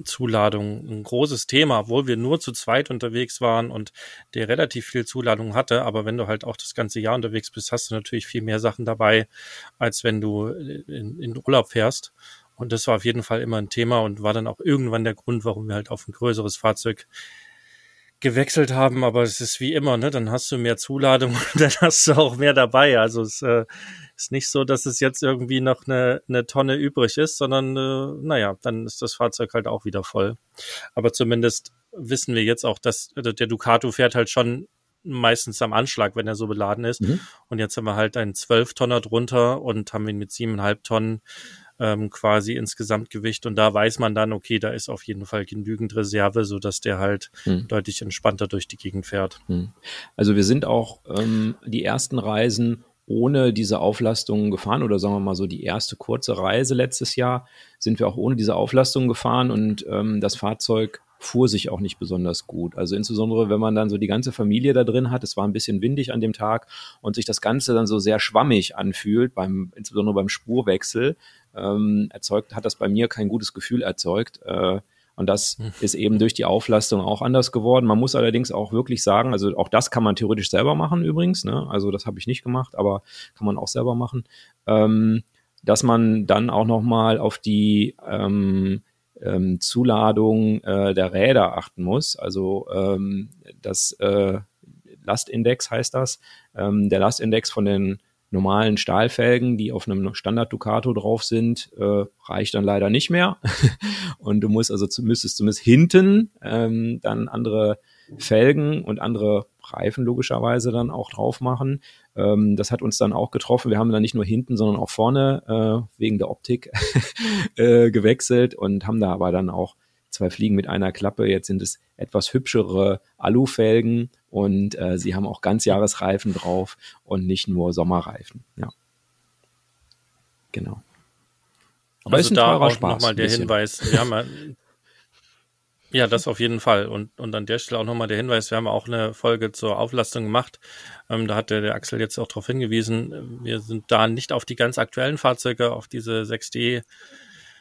Zuladung ein großes Thema, obwohl wir nur zu zweit unterwegs waren und der relativ viel Zuladung hatte. Aber wenn du halt auch das ganze Jahr unterwegs bist, hast du natürlich viel mehr Sachen dabei, als wenn du in, in Urlaub fährst. Und das war auf jeden Fall immer ein Thema und war dann auch irgendwann der Grund, warum wir halt auf ein größeres Fahrzeug gewechselt haben, aber es ist wie immer, ne? Dann hast du mehr Zuladung <laughs> und dann hast du auch mehr dabei. Also es äh, ist nicht so, dass es jetzt irgendwie noch eine, eine Tonne übrig ist, sondern äh, naja, dann ist das Fahrzeug halt auch wieder voll. Aber zumindest wissen wir jetzt auch, dass äh, der Ducato fährt halt schon meistens am Anschlag, wenn er so beladen ist. Mhm. Und jetzt haben wir halt einen 12 Tonner drunter und haben ihn mit siebeneinhalb Tonnen ähm, quasi insgesamt Gewicht. Und da weiß man dann, okay, da ist auf jeden Fall genügend Reserve, so dass der halt Mhm. deutlich entspannter durch die Gegend fährt. Hm. Also wir sind auch ähm, die ersten Reisen ohne diese Auflastungen gefahren oder sagen wir mal so die erste kurze Reise letztes Jahr sind wir auch ohne diese Auflastungen gefahren und ähm, das Fahrzeug fuhr sich auch nicht besonders gut. Also insbesondere, wenn man dann so die ganze Familie da drin hat, es war ein bisschen windig an dem Tag und sich das Ganze dann so sehr schwammig anfühlt, beim, insbesondere beim Spurwechsel, ähm, erzeugt, hat das bei mir kein gutes Gefühl erzeugt. Äh, und das ist eben durch die Auflastung auch anders geworden. Man muss allerdings auch wirklich sagen, also auch das kann man theoretisch selber machen übrigens. Ne? Also das habe ich nicht gemacht, aber kann man auch selber machen. Ähm, dass man dann auch noch mal auf die ähm, ähm, Zuladung äh, der Räder achten muss. Also ähm, das äh, Lastindex heißt das. Ähm, der Lastindex von den normalen Stahlfelgen, die auf einem Standard Ducato drauf sind, äh, reicht dann leider nicht mehr. <laughs> und du musst also müsstest zumindest hinten ähm, dann andere Felgen und andere Reifen logischerweise dann auch drauf machen. Ähm, das hat uns dann auch getroffen. Wir haben dann nicht nur hinten, sondern auch vorne äh, wegen der Optik <laughs> äh, gewechselt und haben da aber dann auch zwei Fliegen mit einer Klappe. Jetzt sind es etwas hübschere Alufelgen und äh, sie haben auch Ganzjahresreifen drauf und nicht nur Sommerreifen. Ja. Genau. Aber also ist ein da auch nochmal der bisschen. Hinweis. Wir haben ja, das auf jeden Fall. Und, und an der Stelle auch nochmal der Hinweis, wir haben auch eine Folge zur Auflastung gemacht. Ähm, da hat der, der Axel jetzt auch darauf hingewiesen, wir sind da nicht auf die ganz aktuellen Fahrzeuge, auf diese 6D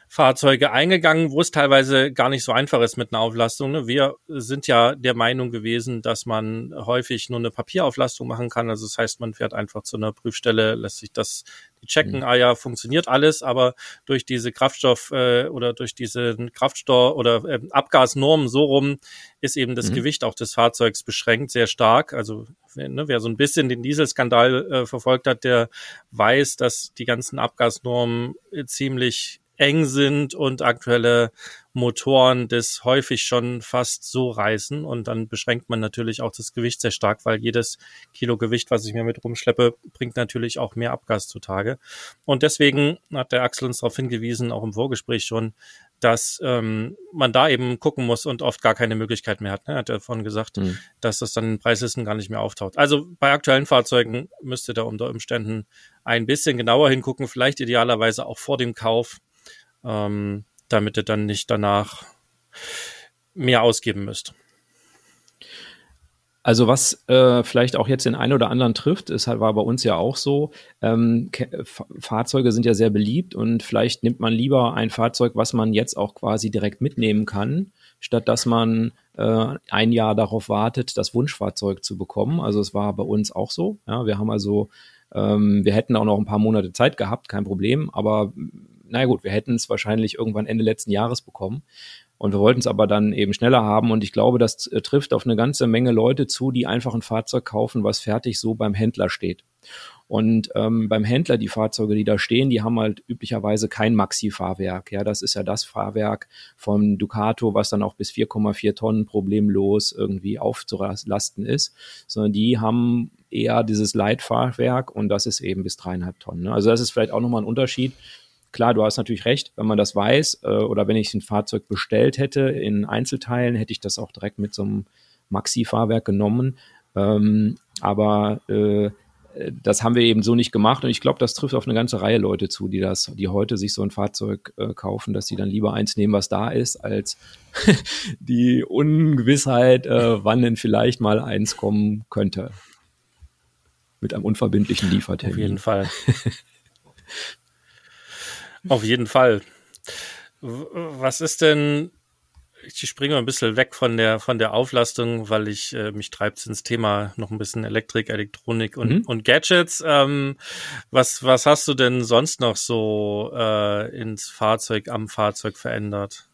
Fahrzeuge eingegangen, wo es teilweise gar nicht so einfach ist mit einer Auflastung. Ne? Wir sind ja der Meinung gewesen, dass man häufig nur eine Papierauflastung machen kann. Also das heißt, man fährt einfach zu einer Prüfstelle, lässt sich das checken, Mhm. ah ja, funktioniert alles, aber durch diese Kraftstoff äh, oder durch diese Kraftstoff oder äh, Abgasnormen so rum ist eben das Mhm. Gewicht auch des Fahrzeugs beschränkt, sehr stark. Also wer, ne, wer so ein bisschen den Dieselskandal äh, verfolgt hat, der weiß, dass die ganzen Abgasnormen äh, ziemlich eng sind und aktuelle Motoren das häufig schon fast so reißen und dann beschränkt man natürlich auch das Gewicht sehr stark, weil jedes Kilo Gewicht, was ich mir mit rumschleppe, bringt natürlich auch mehr Abgas zutage. Und deswegen hat der Axel uns darauf hingewiesen, auch im Vorgespräch schon, dass ähm, man da eben gucken muss und oft gar keine Möglichkeit mehr hat. Ne? Hat er vorhin gesagt, mhm. dass das dann in Preislisten gar nicht mehr auftaucht. Also bei aktuellen Fahrzeugen müsste da unter Umständen ein bisschen genauer hingucken, vielleicht idealerweise auch vor dem Kauf, ähm, damit ihr dann nicht danach mehr ausgeben müsst. Also was äh, vielleicht auch jetzt den einen oder anderen trifft, ist halt war bei uns ja auch so. Ähm, Fahrzeuge sind ja sehr beliebt und vielleicht nimmt man lieber ein Fahrzeug, was man jetzt auch quasi direkt mitnehmen kann, statt dass man äh, ein Jahr darauf wartet, das Wunschfahrzeug zu bekommen. Also es war bei uns auch so. Ja, wir haben also, ähm, wir hätten auch noch ein paar Monate Zeit gehabt, kein Problem. Aber naja gut, wir hätten es wahrscheinlich irgendwann Ende letzten Jahres bekommen. Und wir wollten es aber dann eben schneller haben. Und ich glaube, das äh, trifft auf eine ganze Menge Leute zu, die einfach ein Fahrzeug kaufen, was fertig so beim Händler steht. Und ähm, beim Händler, die Fahrzeuge, die da stehen, die haben halt üblicherweise kein Maxi-Fahrwerk. Ja, das ist ja das Fahrwerk vom Ducato, was dann auch bis 4,4 Tonnen problemlos irgendwie aufzulasten ist, sondern die haben eher dieses Leitfahrwerk und das ist eben bis dreieinhalb Tonnen. Ne? Also das ist vielleicht auch nochmal ein Unterschied Klar, du hast natürlich recht, wenn man das weiß äh, oder wenn ich ein Fahrzeug bestellt hätte in Einzelteilen, hätte ich das auch direkt mit so einem Maxi-Fahrwerk genommen. Ähm, aber äh, das haben wir eben so nicht gemacht und ich glaube, das trifft auf eine ganze Reihe Leute zu, die das, die heute sich so ein Fahrzeug äh, kaufen, dass sie dann lieber eins nehmen, was da ist, als <laughs> die Ungewissheit, äh, wann denn vielleicht mal eins kommen könnte. Mit einem unverbindlichen Liefertermin. Auf jeden Fall. <laughs> Auf jeden Fall. Was ist denn, ich springe ein bisschen weg von der, von der Auflastung, weil ich, äh, mich treibt ins Thema noch ein bisschen Elektrik, Elektronik und, mhm. und Gadgets. Ähm, was, was hast du denn sonst noch so äh, ins Fahrzeug, am Fahrzeug verändert?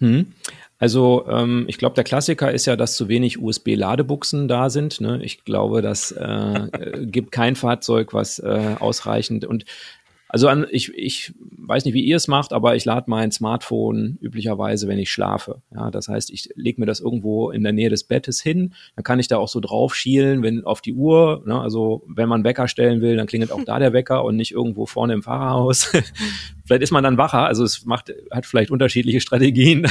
Mhm. Also ähm, ich glaube, der Klassiker ist ja, dass zu wenig USB-Ladebuchsen da sind. Ne? Ich glaube, das äh, <laughs> äh, gibt kein Fahrzeug, was äh, ausreichend und also an, ich, ich weiß nicht, wie ihr es macht, aber ich lade mein Smartphone üblicherweise, wenn ich schlafe. Ja, das heißt, ich lege mir das irgendwo in der Nähe des Bettes hin. Dann kann ich da auch so drauf schielen, wenn auf die Uhr. Ne, also wenn man Wecker stellen will, dann klingelt auch da der Wecker und nicht irgendwo vorne im Fahrerhaus. <laughs> vielleicht ist man dann wacher. Also es macht hat vielleicht unterschiedliche Strategien.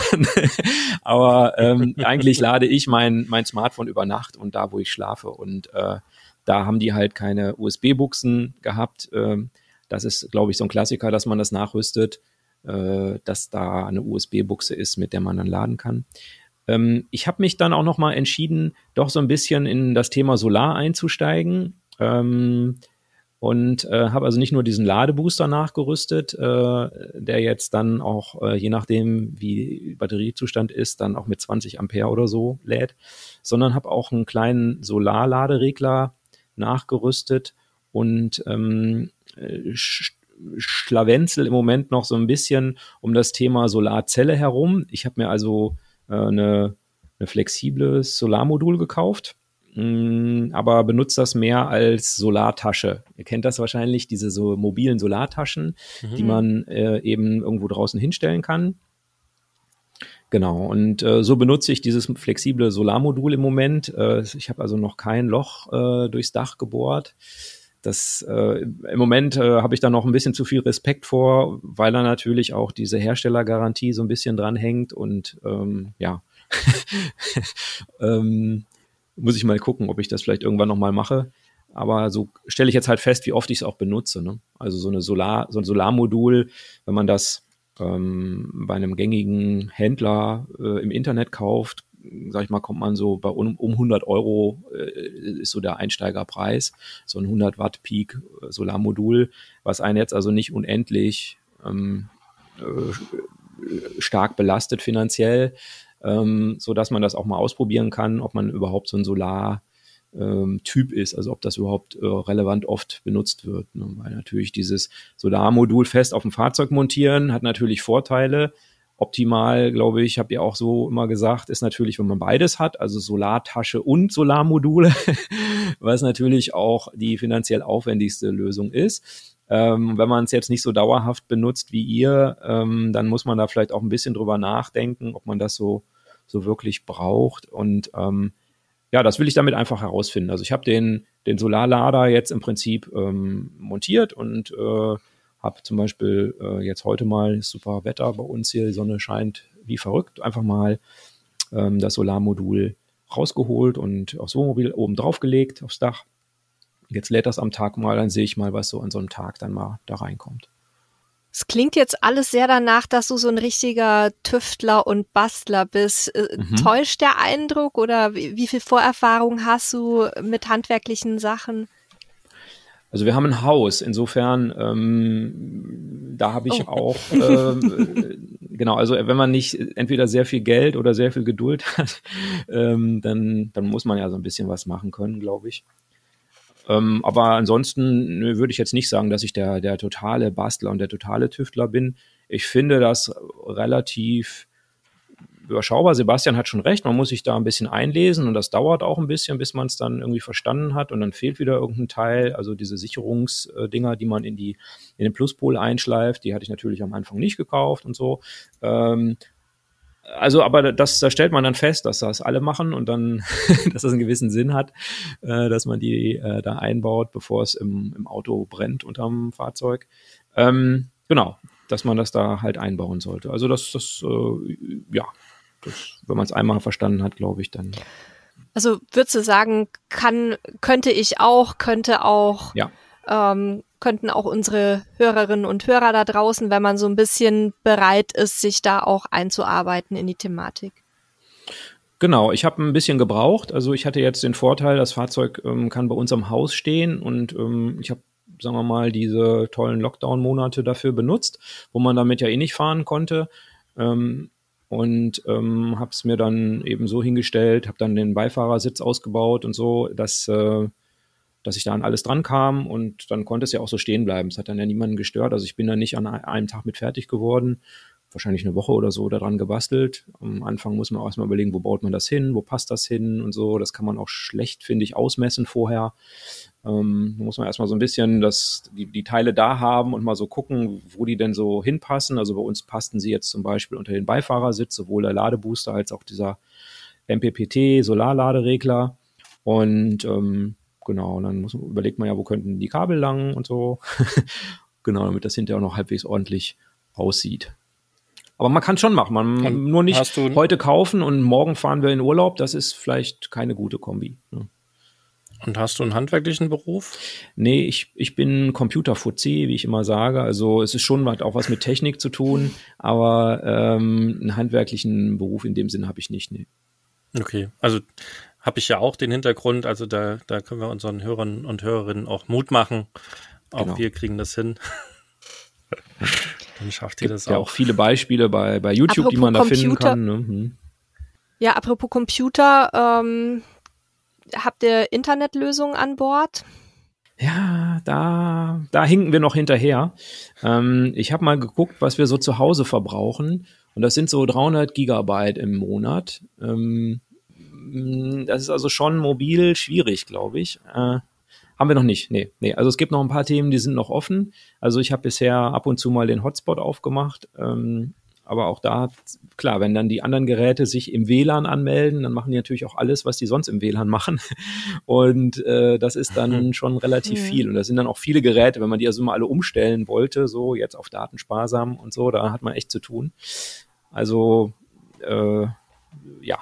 <laughs> aber ähm, eigentlich lade ich mein mein Smartphone über Nacht und da, wo ich schlafe. Und äh, da haben die halt keine USB-Buchsen gehabt. Ähm, das ist, glaube ich, so ein Klassiker, dass man das nachrüstet, äh, dass da eine USB-Buchse ist, mit der man dann laden kann. Ähm, ich habe mich dann auch noch mal entschieden, doch so ein bisschen in das Thema Solar einzusteigen. Ähm, und äh, habe also nicht nur diesen Ladebooster nachgerüstet, äh, der jetzt dann auch, äh, je nachdem wie Batteriezustand ist, dann auch mit 20 Ampere oder so lädt, sondern habe auch einen kleinen Solarladeregler nachgerüstet und ähm, Schlawenzel im Moment noch so ein bisschen um das Thema Solarzelle herum. Ich habe mir also äh, eine, eine flexibles Solarmodul gekauft, mh, mm, aber benutze das mehr als Solartasche. Ihr kennt das wahrscheinlich, diese so mobilen Solartaschen, mhm. die man äh, eben irgendwo draußen hinstellen kann. Genau, und äh, so benutze ich dieses flexible Solarmodul im Moment. Äh, ich habe also noch kein Loch äh, durchs Dach gebohrt. Das äh, im Moment äh, habe ich da noch ein bisschen zu viel Respekt vor, weil da natürlich auch diese Herstellergarantie so ein bisschen dran hängt und ähm, ja, <laughs> ähm, muss ich mal gucken, ob ich das vielleicht irgendwann noch mal mache. Aber so stelle ich jetzt halt fest, wie oft ich es auch benutze. Ne? Also so eine Solar, so ein Solarmodul, wenn man das ähm, bei einem gängigen Händler äh, im Internet kauft, sag ich mal, kommt man so bei um, um 100 Euro äh, ist so der Einsteigerpreis, so ein 100 Watt Peak äh, Solarmodul, was einen jetzt also nicht unendlich ähm, äh, stark belastet finanziell, ähm, so dass man das auch mal ausprobieren kann, ob man überhaupt so ein Solar ähm, Typ ist, also ob das überhaupt äh, relevant oft benutzt wird. Ne? Weil natürlich dieses Solarmodul fest auf dem Fahrzeug montieren hat natürlich Vorteile, Optimal, glaube ich, habt ihr auch so immer gesagt, ist natürlich, wenn man beides hat, also Solartasche und Solarmodule, <laughs> was natürlich auch die finanziell aufwendigste Lösung ist. Ähm, wenn man es jetzt nicht so dauerhaft benutzt wie ihr, ähm, dann muss man da vielleicht auch ein bisschen drüber nachdenken, ob man das so, so wirklich braucht. Und ähm, ja, das will ich damit einfach herausfinden. Also ich habe den, den Solarlader jetzt im Prinzip ähm, montiert und äh, habe zum Beispiel äh, jetzt heute mal super Wetter bei uns hier, die Sonne scheint wie verrückt, einfach mal ähm, das Solarmodul rausgeholt und aufs Wohnmobil oben drauf gelegt, aufs Dach. Jetzt lädt das am Tag mal, dann sehe ich mal, was so an so einem Tag dann mal da reinkommt. Es klingt jetzt alles sehr danach, dass du so ein richtiger Tüftler und Bastler bist. Äh, mhm. Täuscht der Eindruck oder wie, wie viel Vorerfahrung hast du mit handwerklichen Sachen? Also wir haben ein Haus, insofern ähm, da habe ich oh. auch äh, genau, also wenn man nicht entweder sehr viel Geld oder sehr viel Geduld <laughs> hat, ähm, dann, dann muss man ja so ein bisschen was machen können, glaube ich. Ähm, aber ansonsten würde ich jetzt nicht sagen, dass ich der, der totale Bastler und der totale Tüftler bin. Ich finde das relativ überschaubar. Sebastian hat schon recht, man muss sich da ein bisschen einlesen und das dauert auch ein bisschen, bis man es dann irgendwie verstanden hat und dann fehlt wieder irgendein Teil. Also diese Sicherungsdinger, die man in die in den Pluspol einschleift, die hatte ich natürlich am Anfang nicht gekauft und so. Ähm, also, aber das, da stellt man dann fest, dass das alle machen und dann, <laughs> dass das einen gewissen Sinn hat, äh, dass man die äh, da einbaut, bevor es im, im Auto brennt unterm Fahrzeug. Ähm, genau, dass man das da halt einbauen sollte. Also das, das, äh, ja, das, wenn man es einmal verstanden hat, glaube ich, dann. Also würdest du sagen, kann, könnte ich auch, könnte auch, ja. ähm, könnten auch unsere Hörerinnen und Hörer da draußen, wenn man so ein bisschen bereit ist, sich da auch einzuarbeiten in die Thematik. Genau, ich habe ein bisschen gebraucht. Also ich hatte jetzt den Vorteil, das Fahrzeug ähm, kann bei uns am Haus stehen und ähm, ich habe, sagen wir mal, diese tollen Lockdown-Monate dafür benutzt, wo man damit ja eh nicht fahren konnte. Ähm, und ähm, habe es mir dann eben so hingestellt, habe dann den Beifahrersitz ausgebaut und so, dass, äh, dass ich da an alles dran kam und dann konnte es ja auch so stehen bleiben. Es hat dann ja niemanden gestört. Also ich bin dann nicht an einem Tag mit fertig geworden, wahrscheinlich eine Woche oder so daran gebastelt. Am Anfang muss man auch erstmal überlegen, wo baut man das hin, wo passt das hin und so. Das kann man auch schlecht, finde ich, ausmessen vorher. Ähm, muss man erstmal so ein bisschen das, die, die Teile da haben und mal so gucken, wo die denn so hinpassen. Also bei uns passten sie jetzt zum Beispiel unter den Beifahrersitz, sowohl der Ladebooster als auch dieser MPPT Solarladeregler. Und ähm, genau, dann muss, überlegt man ja, wo könnten die Kabel lang und so. <laughs> genau, damit das hinterher auch noch halbwegs ordentlich aussieht. Aber man kann schon machen. Man und nur nicht heute kaufen und morgen fahren wir in Urlaub. Das ist vielleicht keine gute Kombi. Ne? Und hast du einen handwerklichen Beruf? Nee, ich, ich bin Computerfuzzi, wie ich immer sage. Also es ist schon hat auch was mit Technik zu tun, aber ähm, einen handwerklichen Beruf in dem Sinn habe ich nicht. Nee. Okay, also habe ich ja auch den Hintergrund, also da, da können wir unseren Hörern und Hörerinnen auch Mut machen. Auch genau. wir kriegen das hin. <laughs> Dann schafft ihr das auch. Ja, auch viele Beispiele bei, bei YouTube, apropos die man da Computer, finden kann. Ne? Hm. Ja, apropos Computer, ähm, habt ihr Internetlösungen an Bord? Ja, da, da hinken wir noch hinterher. Ähm, ich habe mal geguckt, was wir so zu Hause verbrauchen. Und das sind so 300 Gigabyte im Monat. Ähm, das ist also schon mobil schwierig, glaube ich. Äh, haben wir noch nicht. Nee, nee. Also es gibt noch ein paar Themen, die sind noch offen. Also ich habe bisher ab und zu mal den Hotspot aufgemacht. Ähm, aber auch da, klar, wenn dann die anderen Geräte sich im WLAN anmelden, dann machen die natürlich auch alles, was die sonst im WLAN machen. <laughs> Und äh, das ist dann mhm. schon relativ mhm. viel. Und das sind dann auch viele Geräte, wenn man die also mal alle umstellen wollte, so jetzt auf datensparsam und so, da hat man echt zu tun. Also äh, ja,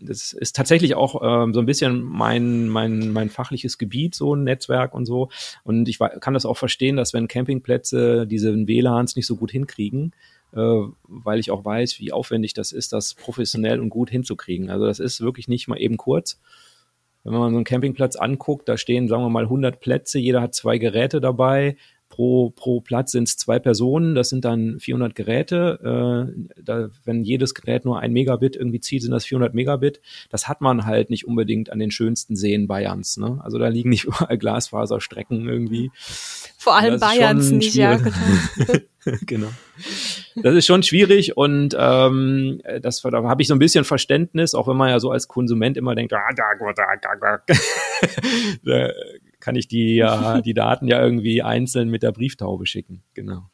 das ist tatsächlich auch ähm, so ein bisschen mein, mein, mein fachliches Gebiet, so ein Netzwerk und so. Und ich kann das auch verstehen, dass wenn Campingplätze diese WLANs nicht so gut hinkriegen, äh, weil ich auch weiß, wie aufwendig das ist, das professionell und gut hinzukriegen. Also das ist wirklich nicht mal eben kurz. Wenn man so einen Campingplatz anguckt, da stehen, sagen wir mal, 100 Plätze, jeder hat zwei Geräte dabei. Pro, pro Platz sind es zwei Personen, das sind dann 400 Geräte. Äh, da, wenn jedes Gerät nur ein Megabit irgendwie zieht, sind das 400 Megabit. Das hat man halt nicht unbedingt an den schönsten Seen Bayerns. Ne? Also da liegen nicht <laughs> überall Glasfaserstrecken irgendwie. Vor allem Bayerns nicht, ja. Genau. <laughs> genau. Das ist schon schwierig und ähm, das da habe ich so ein bisschen Verständnis, auch wenn man ja so als Konsument immer denkt, ah, da, da, da, da, <laughs> da kann ich die <laughs> die Daten ja irgendwie einzeln mit der Brieftaube schicken. Genau.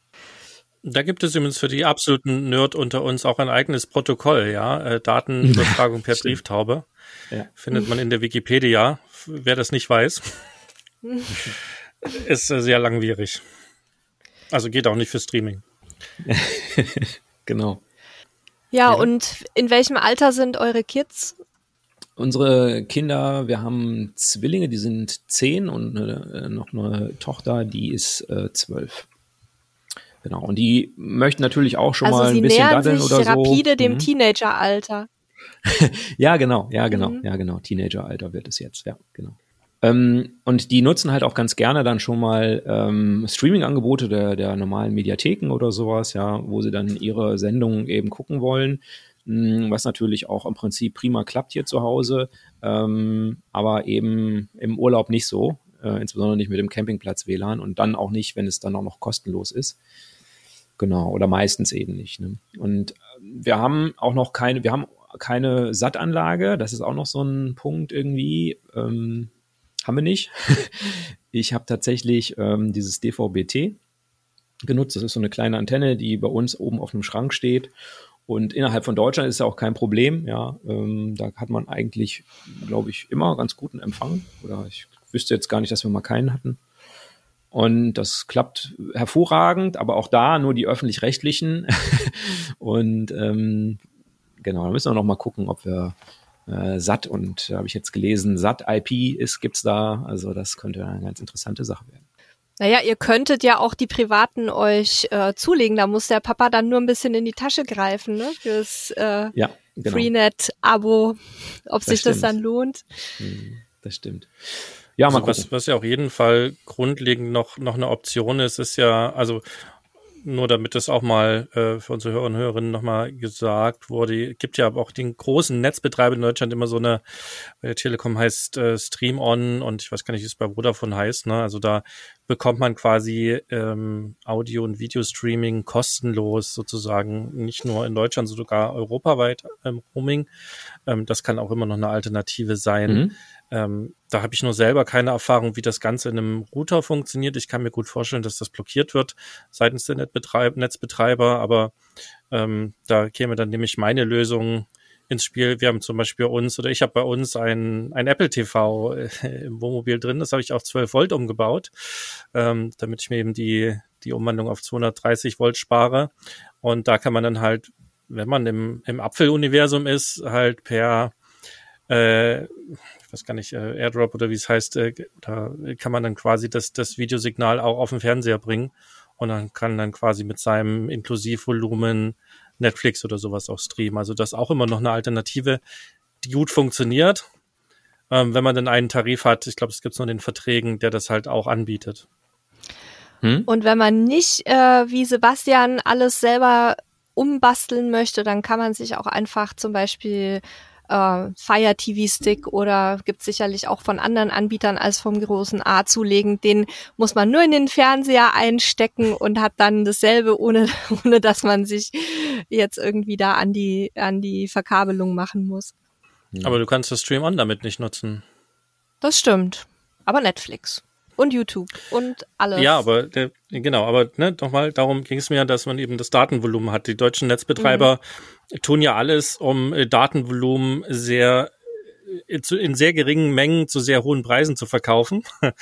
Da gibt es übrigens für die absoluten Nerd unter uns auch ein eigenes Protokoll, ja, äh, Datenübertragung <laughs> per Brieftaube. Ja. Findet man in der Wikipedia. Wer das nicht weiß, <laughs> ist äh, sehr langwierig. Also geht auch nicht für Streaming. genau. Ja, ja, und in welchem Alter sind eure Kids? Unsere Kinder, wir haben Zwillinge, die sind zehn und eine, äh, noch eine Tochter, die ist äh, zwölf. Genau. Und die möchten natürlich auch schon also mal ein bisschen daddeln oder so. rapide dem mhm. Teenageralter. <laughs> ja, genau, ja, genau, mhm. ja, genau. Teenageralter wird es jetzt, ja, genau. Ähm, und die nutzen halt auch ganz gerne dann schon mal ähm, Streaming-Angebote der, der normalen Mediatheken oder sowas, ja, wo sie dann ihre Sendungen eben gucken wollen. Hm, was natürlich auch im Prinzip prima klappt hier zu Hause, ähm, aber eben im Urlaub nicht so, äh, insbesondere nicht mit dem Campingplatz WLAN und dann auch nicht, wenn es dann auch noch kostenlos ist. Genau, oder meistens eben nicht. Ne? Und wir haben auch noch keine, wir haben keine SAT-Anlage, das ist auch noch so ein Punkt irgendwie, ähm, haben wir nicht. <laughs> ich habe tatsächlich ähm, dieses DVB-T genutzt, das ist so eine kleine Antenne, die bei uns oben auf einem Schrank steht und innerhalb von Deutschland ist ja auch kein Problem. Ja, ähm, da hat man eigentlich, glaube ich, immer ganz guten Empfang. Oder ich wüsste jetzt gar nicht, dass wir mal keinen hatten. Und das klappt hervorragend, aber auch da nur die öffentlich-rechtlichen. <laughs> und ähm, genau, da müssen wir noch mal gucken, ob wir äh, SAT und da habe ich jetzt gelesen, SAT IP ist, gibt's da. Also das könnte eine ganz interessante Sache werden. Naja, ihr könntet ja auch die privaten euch äh, zulegen. Da muss der Papa dann nur ein bisschen in die Tasche greifen, ne? Fürs äh, ja, genau. Freenet-Abo, ob das sich stimmt. das dann lohnt. Hm, das stimmt. Ja, also was, was ja auf jeden Fall grundlegend noch, noch eine Option ist, ist ja, also nur damit das auch mal äh, für unsere Hörer und Hörerinnen nochmal gesagt wurde, gibt ja auch den großen Netzbetreiber in Deutschland immer so eine, bei der Telekom heißt äh, Stream On und ich weiß gar nicht, wie es bei Vodafone heißt, ne? Also da bekommt man quasi ähm, Audio- und Videostreaming kostenlos sozusagen, nicht nur in Deutschland, sondern sogar europaweit ähm, Roaming. Ähm, das kann auch immer noch eine Alternative sein. Mhm. Ähm, da habe ich nur selber keine Erfahrung, wie das Ganze in einem Router funktioniert. Ich kann mir gut vorstellen, dass das blockiert wird seitens der Netzbetreiber, aber ähm, da käme dann nämlich meine Lösung ins Spiel. Wir haben zum Beispiel uns oder ich habe bei uns ein, ein Apple TV äh, im Wohnmobil drin. Das habe ich auf 12 Volt umgebaut, ähm, damit ich mir eben die, die Umwandlung auf 230 Volt spare. Und da kann man dann halt, wenn man im, im Apfeluniversum ist, halt per äh, ich weiß gar nicht, äh, Airdrop oder wie es heißt, äh, da kann man dann quasi das, das Videosignal auch auf den Fernseher bringen und dann kann dann quasi mit seinem Inklusivvolumen Netflix oder sowas auch streamen. Also das ist auch immer noch eine Alternative, die gut funktioniert, ähm, wenn man dann einen Tarif hat. Ich glaube, es gibt nur den Verträgen, der das halt auch anbietet. Hm? Und wenn man nicht äh, wie Sebastian alles selber umbasteln möchte, dann kann man sich auch einfach zum Beispiel äh, Fire TV Stick oder gibt sicherlich auch von anderen Anbietern als vom großen A zulegen. Den muss man nur in den Fernseher einstecken und hat dann dasselbe, ohne, <laughs> ohne dass man sich jetzt irgendwie da an die, an die Verkabelung machen muss. Aber du kannst das Stream On damit nicht nutzen. Das stimmt. Aber Netflix und YouTube und alles. Ja, aber der, genau, aber ne, nochmal, darum ging es mir, dass man eben das Datenvolumen hat. Die deutschen Netzbetreiber mhm. tun ja alles, um äh, Datenvolumen sehr äh, in sehr geringen Mengen zu sehr hohen Preisen zu verkaufen <laughs>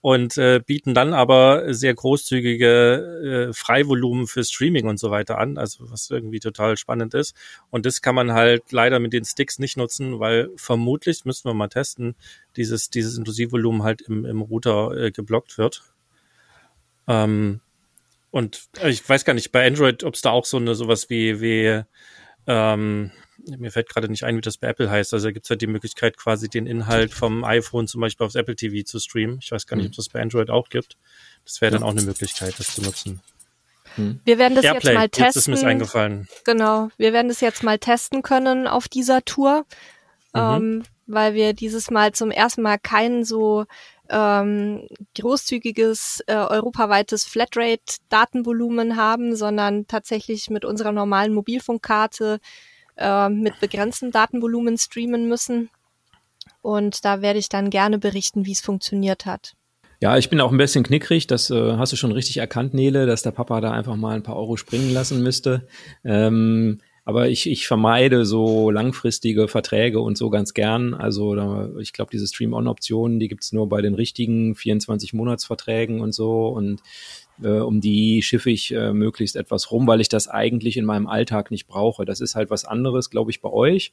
und äh, bieten dann aber sehr großzügige äh, Freivolumen für Streaming und so weiter an, also was irgendwie total spannend ist. Und das kann man halt leider mit den Sticks nicht nutzen, weil vermutlich, müssten wir mal testen, dieses, dieses Inklusivvolumen halt im, im Router äh, geblockt wird. Ähm, und äh, ich weiß gar nicht, bei Android, ob es da auch so eine sowas wie, wie ähm, mir fällt gerade nicht ein, wie das bei Apple heißt. Also da gibt es halt die Möglichkeit, quasi den Inhalt vom iPhone zum Beispiel aufs Apple TV zu streamen. Ich weiß gar nicht, ob es das bei Android auch gibt. Das wäre dann auch eine Möglichkeit, das zu nutzen. Hm. Wir werden das Airplay, jetzt mal testen. Jetzt ist mir eingefallen. Genau, wir werden das jetzt mal testen können auf dieser Tour, mhm. ähm, weil wir dieses Mal zum ersten Mal kein so ähm, großzügiges äh, europaweites Flatrate-Datenvolumen haben, sondern tatsächlich mit unserer normalen Mobilfunkkarte äh, mit begrenztem Datenvolumen streamen müssen. Und da werde ich dann gerne berichten, wie es funktioniert hat. Ja, ich bin auch ein bisschen knickrig, das äh, hast du schon richtig erkannt, Nele, dass der Papa da einfach mal ein paar Euro springen lassen müsste. Ähm, aber ich, ich vermeide so langfristige Verträge und so ganz gern. Also da, ich glaube, diese Stream-On-Optionen, die gibt's nur bei den richtigen 24-Monats-Verträgen und so. Und äh, um die schiffe ich äh, möglichst etwas rum, weil ich das eigentlich in meinem Alltag nicht brauche. Das ist halt was anderes, glaube ich, bei euch.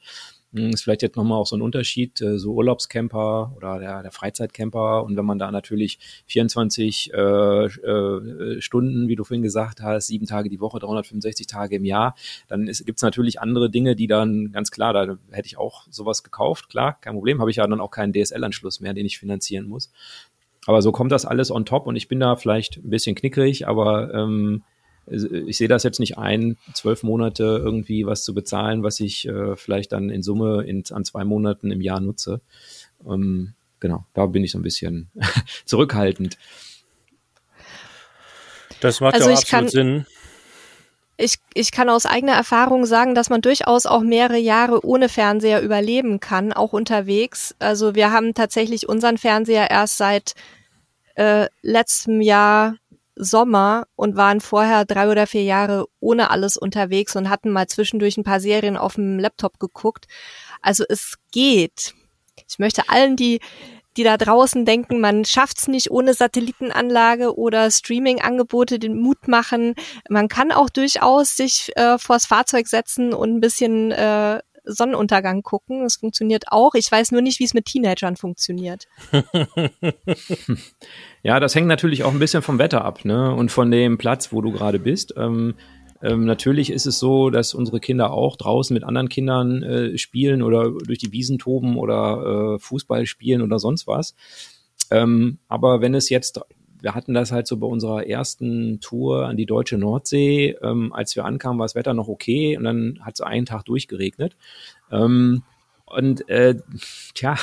Hm, ist vielleicht jetzt nochmal auch so ein Unterschied, äh, so Urlaubscamper oder der, der Freizeitcamper. Und wenn man da natürlich 24 äh, äh, Stunden, wie du vorhin gesagt hast, sieben Tage die Woche, 365 Tage im Jahr, dann gibt es natürlich andere Dinge, die dann ganz klar, da hätte ich auch sowas gekauft, klar, kein Problem, habe ich ja dann auch keinen DSL-Anschluss mehr, den ich finanzieren muss. Aber so kommt das alles on top und ich bin da vielleicht ein bisschen knickrig, aber ähm, ich sehe das jetzt nicht ein, zwölf Monate irgendwie was zu bezahlen, was ich äh, vielleicht dann in Summe in, an zwei Monaten im Jahr nutze. Ähm, genau, da bin ich so ein bisschen <laughs> zurückhaltend. Das macht also ja absolut kann, Sinn. Ich, ich kann aus eigener Erfahrung sagen, dass man durchaus auch mehrere Jahre ohne Fernseher überleben kann, auch unterwegs. Also wir haben tatsächlich unseren Fernseher erst seit äh, letztem Jahr Sommer und waren vorher drei oder vier Jahre ohne alles unterwegs und hatten mal zwischendurch ein paar Serien auf dem Laptop geguckt. Also es geht. Ich möchte allen, die die da draußen denken, man schafft's nicht ohne Satellitenanlage oder Streaming-Angebote den Mut machen. Man kann auch durchaus sich äh, vors Fahrzeug setzen und ein bisschen äh, Sonnenuntergang gucken. Das funktioniert auch. Ich weiß nur nicht, wie es mit Teenagern funktioniert. <laughs> ja, das hängt natürlich auch ein bisschen vom Wetter ab, ne? Und von dem Platz, wo du gerade bist. Ähm, ähm, natürlich ist es so, dass unsere Kinder auch draußen mit anderen Kindern äh, spielen oder durch die Wiesen toben oder äh, Fußball spielen oder sonst was. Ähm, aber wenn es jetzt wir hatten das halt so bei unserer ersten Tour an die deutsche Nordsee. Ähm, als wir ankamen, war das Wetter noch okay und dann hat es einen Tag durchgeregnet. Ähm, und äh, <laughs> tja,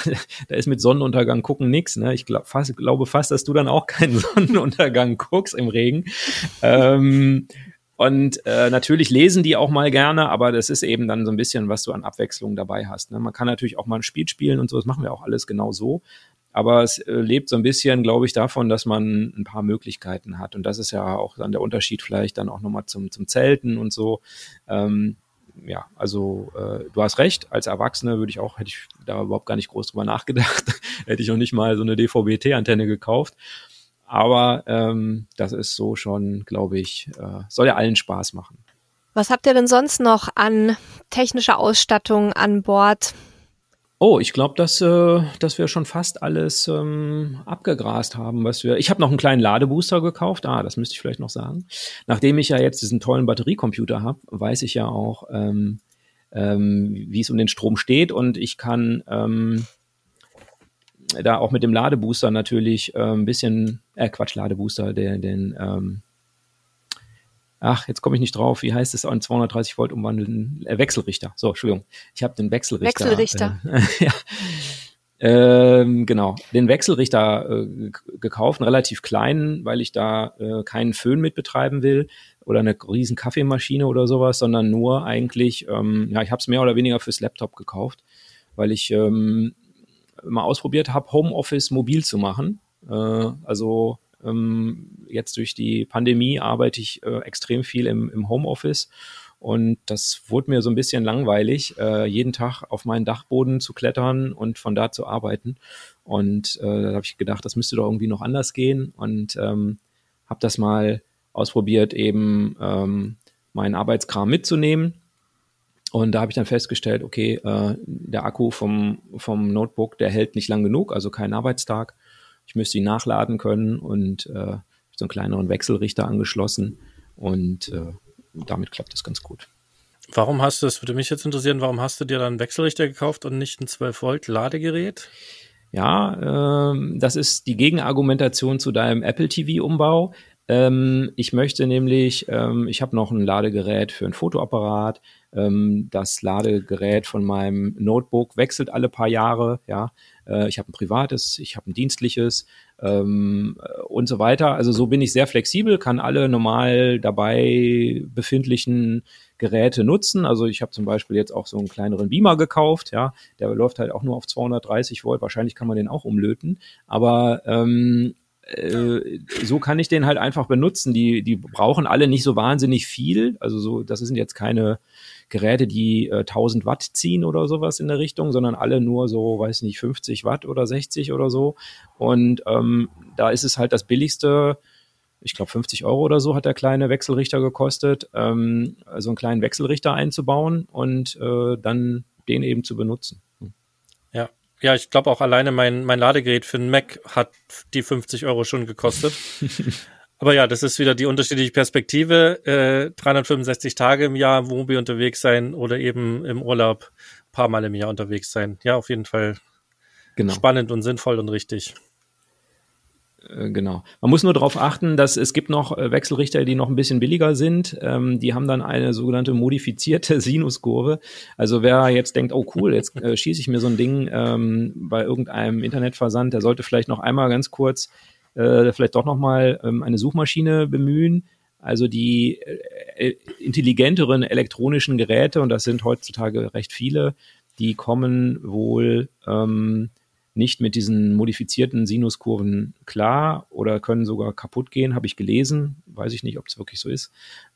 da ist mit Sonnenuntergang gucken nix. Ne? Ich glaub, fast, glaube fast, dass du dann auch keinen <laughs> Sonnenuntergang guckst im Regen. Ähm, und äh, natürlich lesen die auch mal gerne, aber das ist eben dann so ein bisschen, was du an Abwechslung dabei hast. Ne? Man kann natürlich auch mal ein Spiel spielen und so, das machen wir auch alles genau so. Aber es äh, lebt so ein bisschen, glaube ich, davon, dass man ein paar Möglichkeiten hat. Und das ist ja auch dann der Unterschied vielleicht dann auch nochmal zum, zum Zelten und so. Ähm, ja, also äh, du hast recht, als Erwachsene würde ich auch, hätte ich da überhaupt gar nicht groß drüber nachgedacht, <laughs> hätte ich auch nicht mal so eine DVB-T-Antenne gekauft. Aber ähm, das ist so schon, glaube ich, äh, soll ja allen Spaß machen. Was habt ihr denn sonst noch an technischer Ausstattung an Bord? Oh, ich glaube, dass, äh, dass wir schon fast alles ähm, abgegrast haben, was wir. Ich habe noch einen kleinen Ladebooster gekauft. Ah, das müsste ich vielleicht noch sagen. Nachdem ich ja jetzt diesen tollen Batteriecomputer habe, weiß ich ja auch, ähm, ähm, wie es um den Strom steht und ich kann ähm, da auch mit dem Ladebooster natürlich äh, ein bisschen, äh, Quatsch, Ladebooster, den, den ähm, ach, jetzt komme ich nicht drauf, wie heißt es, an 230 Volt umwandeln, äh, Wechselrichter. So, Entschuldigung, ich habe den Wechselrichter. Wechselrichter. Äh, <laughs> ja. Ähm, genau, den Wechselrichter äh, gekauft, einen relativ kleinen, weil ich da äh, keinen Föhn mit betreiben will oder eine riesen Kaffeemaschine oder sowas, sondern nur eigentlich, ähm, ja, ich habe es mehr oder weniger fürs Laptop gekauft, weil ich ähm, mal ausprobiert habe, Homeoffice mobil zu machen. Äh, also ähm, jetzt durch die Pandemie arbeite ich äh, extrem viel im, im Homeoffice und das wurde mir so ein bisschen langweilig, äh, jeden Tag auf meinen Dachboden zu klettern und von da zu arbeiten. Und äh, da habe ich gedacht, das müsste doch irgendwie noch anders gehen und ähm, habe das mal ausprobiert, eben ähm, meinen Arbeitskram mitzunehmen. Und da habe ich dann festgestellt, okay, äh, der Akku vom, vom Notebook, der hält nicht lang genug, also keinen Arbeitstag. Ich müsste ihn nachladen können und äh, so einen kleineren Wechselrichter angeschlossen und äh, damit klappt das ganz gut. Warum hast du, das würde mich jetzt interessieren, warum hast du dir dann einen Wechselrichter gekauft und nicht ein 12 Volt Ladegerät? Ja, ähm, das ist die Gegenargumentation zu deinem Apple TV-Umbau. Ähm, ich möchte nämlich, ähm, ich habe noch ein Ladegerät für ein Fotoapparat. Ähm, das Ladegerät von meinem Notebook wechselt alle paar Jahre. Ja, äh, ich habe ein privates, ich habe ein dienstliches ähm, und so weiter. Also so bin ich sehr flexibel, kann alle normal dabei befindlichen Geräte nutzen. Also ich habe zum Beispiel jetzt auch so einen kleineren Beamer gekauft, ja, der läuft halt auch nur auf 230 Volt. Wahrscheinlich kann man den auch umlöten, aber ähm, äh, so kann ich den halt einfach benutzen. Die, die brauchen alle nicht so wahnsinnig viel. Also so, das sind jetzt keine Geräte, die äh, 1000 Watt ziehen oder sowas in der Richtung, sondern alle nur so, weiß nicht, 50 Watt oder 60 oder so. Und ähm, da ist es halt das billigste. Ich glaube, 50 Euro oder so hat der kleine Wechselrichter gekostet, ähm, so einen kleinen Wechselrichter einzubauen und äh, dann den eben zu benutzen. Ja, ich glaube auch alleine mein, mein Ladegerät für einen Mac hat die 50 Euro schon gekostet. <laughs> Aber ja, das ist wieder die unterschiedliche Perspektive. Äh, 365 Tage im Jahr im Wohnmobil unterwegs sein oder eben im Urlaub paar Mal im Jahr unterwegs sein. Ja, auf jeden Fall genau. spannend und sinnvoll und richtig. Äh, genau. Man muss nur darauf achten, dass es gibt noch äh, Wechselrichter, die noch ein bisschen billiger sind. Ähm, die haben dann eine sogenannte modifizierte <laughs> Sinuskurve. Also wer jetzt denkt, oh cool, jetzt äh, schieße ich mir so ein Ding ähm, bei irgendeinem Internetversand, der sollte vielleicht noch einmal ganz kurz äh, vielleicht doch nochmal ähm, eine Suchmaschine bemühen. Also die äh, intelligenteren elektronischen Geräte, und das sind heutzutage recht viele, die kommen wohl ähm, nicht mit diesen modifizierten Sinuskurven klar oder können sogar kaputt gehen, habe ich gelesen. Weiß ich nicht, ob es wirklich so ist.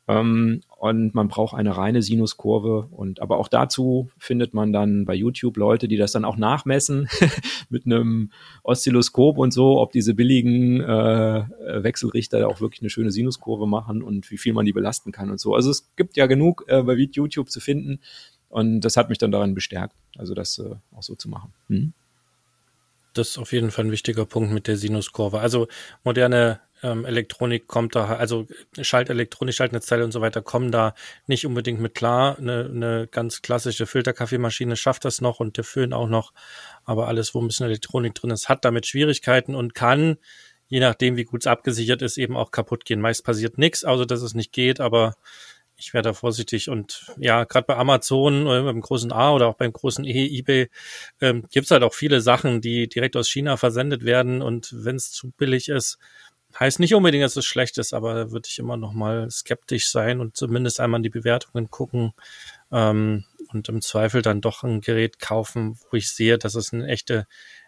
Ähm, und man braucht eine reine Sinuskurve. Und aber auch dazu findet man dann bei YouTube Leute, die das dann auch nachmessen <laughs> mit einem Oszilloskop und so, ob diese billigen äh, Wechselrichter auch wirklich eine schöne Sinuskurve machen und wie viel man die belasten kann und so. Also es gibt ja genug äh, bei YouTube zu finden. Und das hat mich dann daran bestärkt, also das äh, auch so zu machen. Hm? Das ist auf jeden Fall ein wichtiger Punkt mit der Sinuskurve. Also moderne ähm, Elektronik kommt da, also Schaltelektronik, Schaltnetzteile und so weiter kommen da nicht unbedingt mit klar. Eine, eine ganz klassische Filterkaffeemaschine schafft das noch und der Föhn auch noch. Aber alles, wo ein bisschen Elektronik drin ist, hat damit Schwierigkeiten und kann, je nachdem, wie gut es abgesichert ist, eben auch kaputt gehen. Meist passiert nichts, außer dass es nicht geht, aber ich wäre da vorsichtig und ja, gerade bei Amazon beim großen A oder auch beim großen E, eBay, ähm, gibt es halt auch viele Sachen, die direkt aus China versendet werden und wenn es zu billig ist, heißt nicht unbedingt, dass es schlecht ist, aber da würde ich immer noch mal skeptisch sein und zumindest einmal in die Bewertungen gucken ähm, und im Zweifel dann doch ein Gerät kaufen, wo ich sehe, dass es eine echte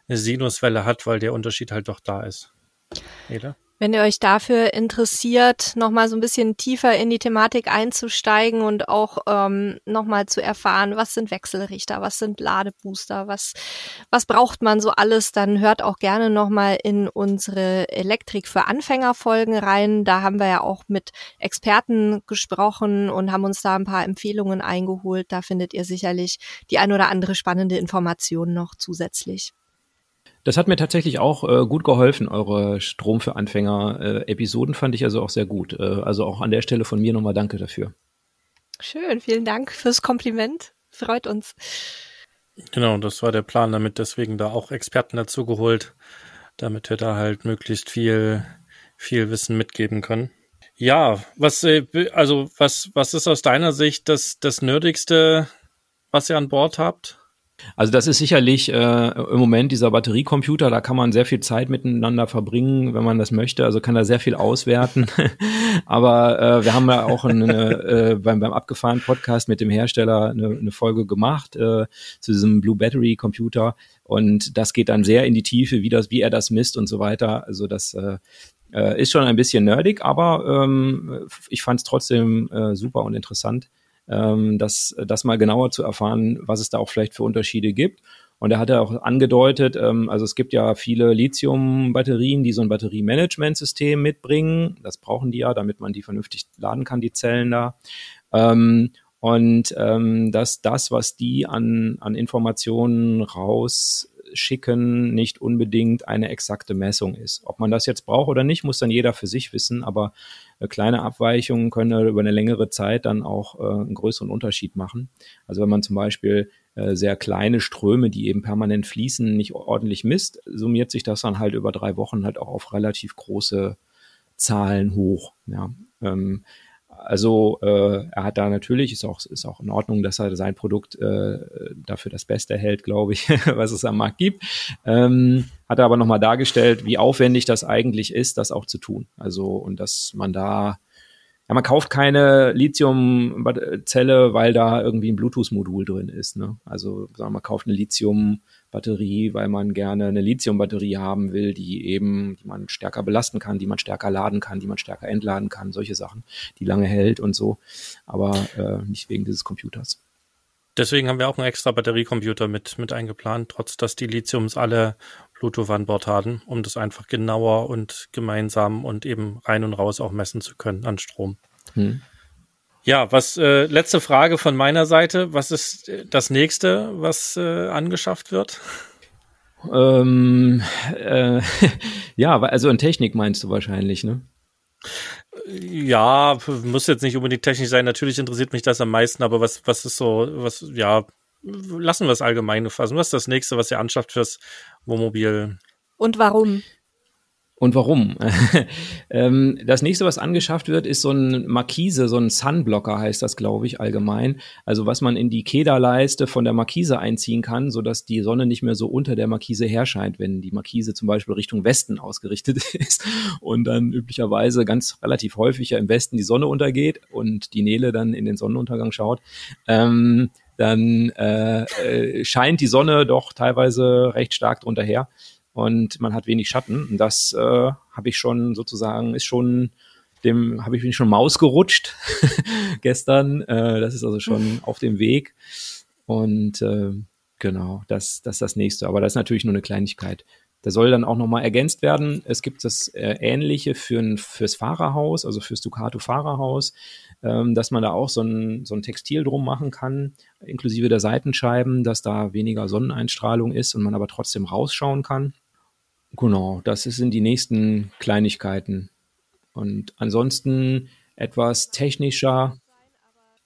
eine Sinuswelle hat, weil der Unterschied halt doch da ist. Eda? Wenn ihr euch dafür interessiert, nochmal so ein bisschen tiefer in die Thematik einzusteigen und auch ähm, nochmal zu erfahren, was sind Wechselrichter, was sind Ladebooster, was, was braucht man so alles, dann hört auch gerne nochmal in unsere Elektrik für Anfänger Folgen rein. Da haben wir ja auch mit Experten gesprochen und haben uns da ein paar Empfehlungen eingeholt. Da findet ihr sicherlich die ein oder andere spannende Information noch zusätzlich. Das hat mir tatsächlich auch äh, gut geholfen. Eure Strom für Anfänger-Episoden äh, fand ich also auch sehr gut. Äh, also auch an der Stelle von mir nochmal danke dafür. Schön, vielen Dank fürs Kompliment. Freut uns. Genau, das war der Plan, damit deswegen da auch Experten dazu geholt, damit wir da halt möglichst viel, viel Wissen mitgeben können. Ja, was, äh, also was, was ist aus deiner Sicht das, das Nerdigste, was ihr an Bord habt? Also das ist sicherlich äh, im Moment dieser Batteriecomputer, da kann man sehr viel Zeit miteinander verbringen, wenn man das möchte. Also kann da sehr viel auswerten. <laughs> Aber äh, wir haben ja auch eine, äh, beim, beim abgefahren Podcast mit dem Hersteller eine, eine Folge gemacht äh, zu diesem Blue Battery Computer. Und das geht dann sehr in die Tiefe, wie das, wie er das misst und so weiter. Also das äh, äh ist schon ein bisschen nerdig, aber ähm, ich fand es trotzdem äh, super und interessant ähm, das, das mal genauer zu erfahren, was es da auch vielleicht für Unterschiede gibt. Und er hat ja auch angedeutet, ähm, also es gibt ja viele Lithium-Batterien, die so ein Batteriemanagementsystem mitbringen. Das brauchen die ja, damit man die vernünftig laden kann, die Zellen da. Ähm, und ähm, dass das, was die an, an Informationen rausschicken, nicht unbedingt eine exakte Messung ist. Ob man das jetzt braucht oder nicht, muss dann jeder für sich wissen, aber äh, kleine Abweichungen können über eine längere Zeit dann auch äh, einen größeren Unterschied machen. Also wenn man zum Beispiel äh, sehr kleine Ströme, die eben permanent fließen, nicht ordentlich misst, summiert sich das dann halt über drei Wochen halt auch auf relativ große Zahlen hoch. Ja. Also äh, er hat da natürlich, ist auch, ist auch in Ordnung, dass er sein Produkt äh, dafür das Beste hält, glaube ich, <laughs> was es am Markt gibt. Ähm, hat er aber nochmal dargestellt, wie aufwendig das eigentlich ist, das auch zu tun. Also und dass man da ja, man kauft keine Lithium-Zelle, weil da irgendwie ein Bluetooth-Modul drin ist. Ne? Also sagen wir, man kauft eine Lithium-Batterie, weil man gerne eine Lithium-Batterie haben will, die eben, die man stärker belasten kann, die man stärker laden kann, die man stärker entladen kann, solche Sachen, die lange hält und so, aber äh, nicht wegen dieses Computers. Deswegen haben wir auch einen extra Batteriecomputer mit, mit eingeplant, trotz dass die Lithiums alle Bluetooth an Bord haben, um das einfach genauer und gemeinsam und eben rein und raus auch messen zu können an Strom. Hm. Ja, was äh, letzte Frage von meiner Seite. Was ist äh, das nächste, was äh, angeschafft wird? Ähm, äh, <laughs> ja, also in Technik meinst du wahrscheinlich, ne? Ja, muss jetzt nicht unbedingt technisch sein. Natürlich interessiert mich das am meisten, aber was, was ist so, was, ja, lassen wir es allgemein fassen. Was ist das nächste, was ihr anschafft fürs Wohnmobil? Und warum? Und warum? <laughs> ähm, das nächste, was angeschafft wird, ist so ein Markise, so ein Sunblocker heißt das, glaube ich, allgemein. Also was man in die Kederleiste von der Markise einziehen kann, sodass die Sonne nicht mehr so unter der Markise herscheint, wenn die Markise zum Beispiel Richtung Westen ausgerichtet <laughs> ist und dann üblicherweise ganz relativ häufig ja im Westen die Sonne untergeht und die Nele dann in den Sonnenuntergang schaut. Ähm, dann äh, äh, scheint die Sonne doch teilweise recht stark drunter her und man hat wenig Schatten. Und das äh, habe ich schon sozusagen, ist schon dem habe ich bin schon Maus gerutscht <laughs> gestern. Äh, das ist also schon auf dem Weg. Und äh, genau, das, das ist das nächste. Aber das ist natürlich nur eine Kleinigkeit. Da soll dann auch nochmal ergänzt werden. Es gibt das äh, Ähnliche für ein, fürs Fahrerhaus, also fürs Ducato Fahrerhaus, ähm, dass man da auch so ein, so ein Textil drum machen kann, inklusive der Seitenscheiben, dass da weniger Sonneneinstrahlung ist und man aber trotzdem rausschauen kann. Genau, das sind die nächsten Kleinigkeiten. Und ansonsten etwas technischer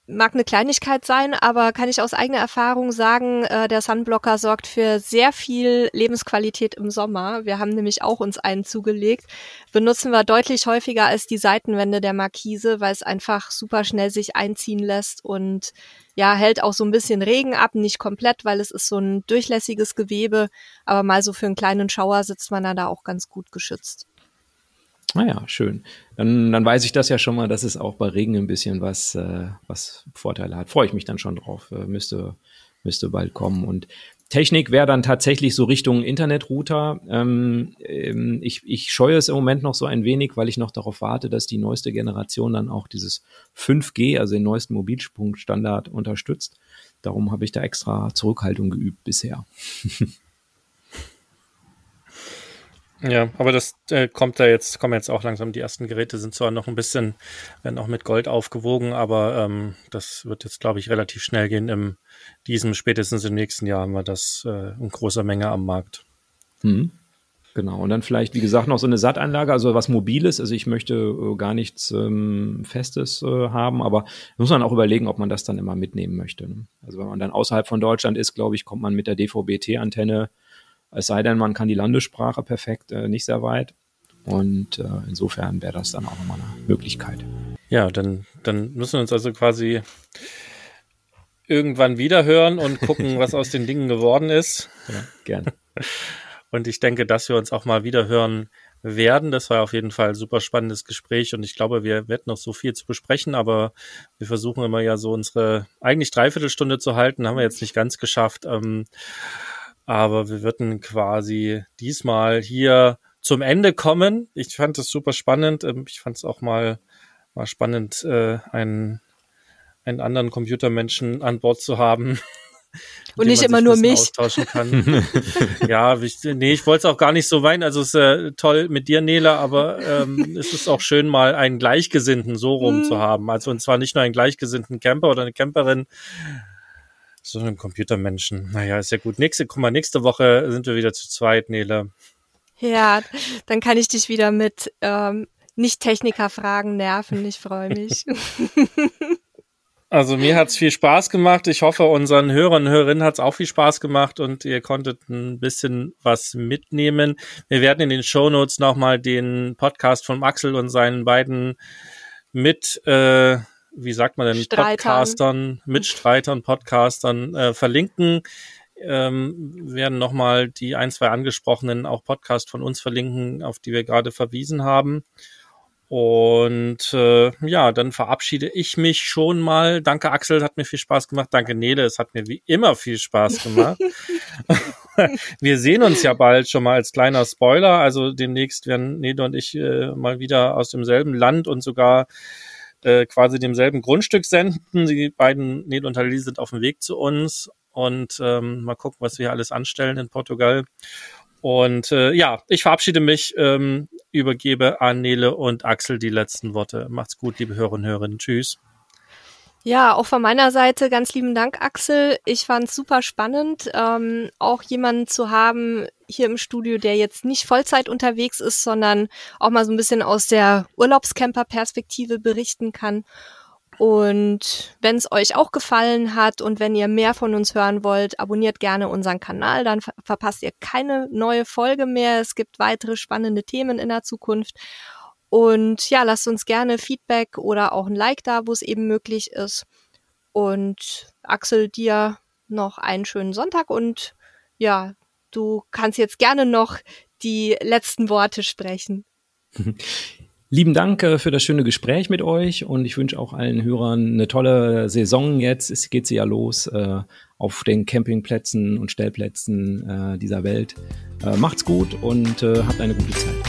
mag eine Kleinigkeit sein, aber kann ich aus eigener Erfahrung sagen, äh, der Sunblocker sorgt für sehr viel Lebensqualität im Sommer. Wir haben nämlich auch uns einen zugelegt. Benutzen wir deutlich häufiger als die Seitenwände der Markise, weil es einfach super schnell sich einziehen lässt und ja, hält auch so ein bisschen Regen ab, nicht komplett, weil es ist so ein durchlässiges Gewebe, aber mal so für einen kleinen Schauer sitzt man da auch ganz gut geschützt. Naja, ah schön. Dann, dann weiß ich das ja schon mal, dass es auch bei Regen ein bisschen was, äh, was Vorteile hat. Freue ich mich dann schon drauf. Äh, müsste, müsste bald kommen. Und Technik wäre dann tatsächlich so Richtung Internetrouter. Ähm, ähm, ich, ich scheue es im Moment noch so ein wenig, weil ich noch darauf warte, dass die neueste Generation dann auch dieses 5G, also den neuesten Mobilfunkstandard unterstützt. Darum habe ich da extra Zurückhaltung geübt bisher. <laughs> Ja, aber das äh, kommt da jetzt, kommen jetzt auch langsam. Die ersten Geräte sind zwar noch ein bisschen, werden auch mit Gold aufgewogen, aber ähm, das wird jetzt, glaube ich, relativ schnell gehen. Im diesem, spätestens im nächsten Jahr haben wir das äh, in großer Menge am Markt. Hm. Genau. Und dann vielleicht, wie gesagt, noch so eine Sattanlage, also was Mobiles. Also ich möchte äh, gar nichts ähm, Festes äh, haben, aber muss man auch überlegen, ob man das dann immer mitnehmen möchte. Ne? Also wenn man dann außerhalb von Deutschland ist, glaube ich, kommt man mit der DVB-T-Antenne es sei denn, man kann die Landessprache perfekt, äh, nicht sehr weit. Und äh, insofern wäre das dann auch nochmal eine Möglichkeit. Ja, dann, dann müssen wir uns also quasi irgendwann wieder hören und gucken, was aus den Dingen geworden ist. <laughs> Ja, gerne. Und ich denke, dass wir uns auch mal wieder hören werden. Das war auf jeden Fall ein super spannendes Gespräch und ich glaube, wir werden noch so viel zu besprechen, aber wir versuchen immer ja so unsere eigentlich Dreiviertelstunde zu halten, haben wir jetzt nicht ganz geschafft. Ähm, aber wir würden quasi diesmal hier zum Ende kommen. Ich fand es super spannend. Ähm, ich fand es auch mal, mal spannend, äh, einen, einen anderen Computermenschen an Bord zu haben. <laughs> Und nicht immer nur mich. Austauschen kann. <laughs> ja, ich, nee, ich wollte es auch gar nicht so weinen. Also es ist äh, toll mit dir, Nela, aber ähm, <laughs> es ist auch schön, mal einen Gleichgesinnten so rum zu mhm. haben. Also und zwar nicht nur einen gleichgesinnten Camper oder eine Camperin, so ein Computermenschen. Naja, ist ja gut. Nächste, guck mal, nächste Woche sind wir wieder zu zweit, Nele. Ja, dann kann ich dich wieder mit ähm, Nicht-Techniker-Fragen nerven. Ich freue mich. Also mir hat's viel Spaß gemacht. Ich hoffe, unseren Hörern und Hörerinnen hat's auch viel Spaß gemacht und ihr konntet ein bisschen was mitnehmen. Wir werden in den Show Notes nochmal den Podcast von Axel und seinen beiden mit, äh, wie sagt man denn, Streitern. Podcastern, Mitstreitern, Podcastern äh, verlinken. Ähm, werden nochmal die ein, zwei angesprochenen auch Podcast von uns verlinken, auf die wir gerade verwiesen haben. Und äh, ja, dann verabschiede ich mich schon mal. Danke Axel, hat mir viel Spaß gemacht. Danke Nele, es hat mir wie immer viel Spaß gemacht. <laughs> <laughs> Wir sehen uns ja bald schon mal als kleiner Spoiler. Also demnächst werden Nele und ich äh, mal wieder aus demselben Land und sogar äh, quasi demselben Grundstück senden. Die beiden Nele und Halil sind auf dem Weg zu uns und ähm, mal gucken, was wir alles anstellen in Portugal. Und äh, ja, ich verabschiede mich, ähm, übergebe an Nele und Axel die letzten Worte. Macht's gut, liebe Hörerinnen und Hörer. Tschüss. Ja, auch von meiner Seite ganz lieben Dank, Axel. Ich fand's super spannend, ähm, auch jemanden zu haben hier im Studio, der jetzt nicht Vollzeit unterwegs ist, sondern auch mal so ein bisschen aus der Urlaubscamper-Perspektive berichten kann. Und wenn es euch auch gefallen hat und wenn ihr mehr von uns hören wollt, abonniert gerne unseren Kanal, dann ver verpasst ihr keine neue Folge mehr. Es gibt weitere spannende Themen in der Zukunft. Und ja, lasst uns gerne Feedback oder auch ein Like da, wo es eben möglich ist. Und Axel, dir noch einen schönen Sonntag und ja, du kannst jetzt gerne noch die letzten Worte sprechen. <laughs> Lieben Dank äh, für das schöne Gespräch mit euch und ich wünsche auch allen Hörern eine tolle Saison jetzt. Es geht sie ja los äh, auf den Campingplätzen und Stellplätzen äh, dieser Welt. Macht's gut und habt eine gute Zeit.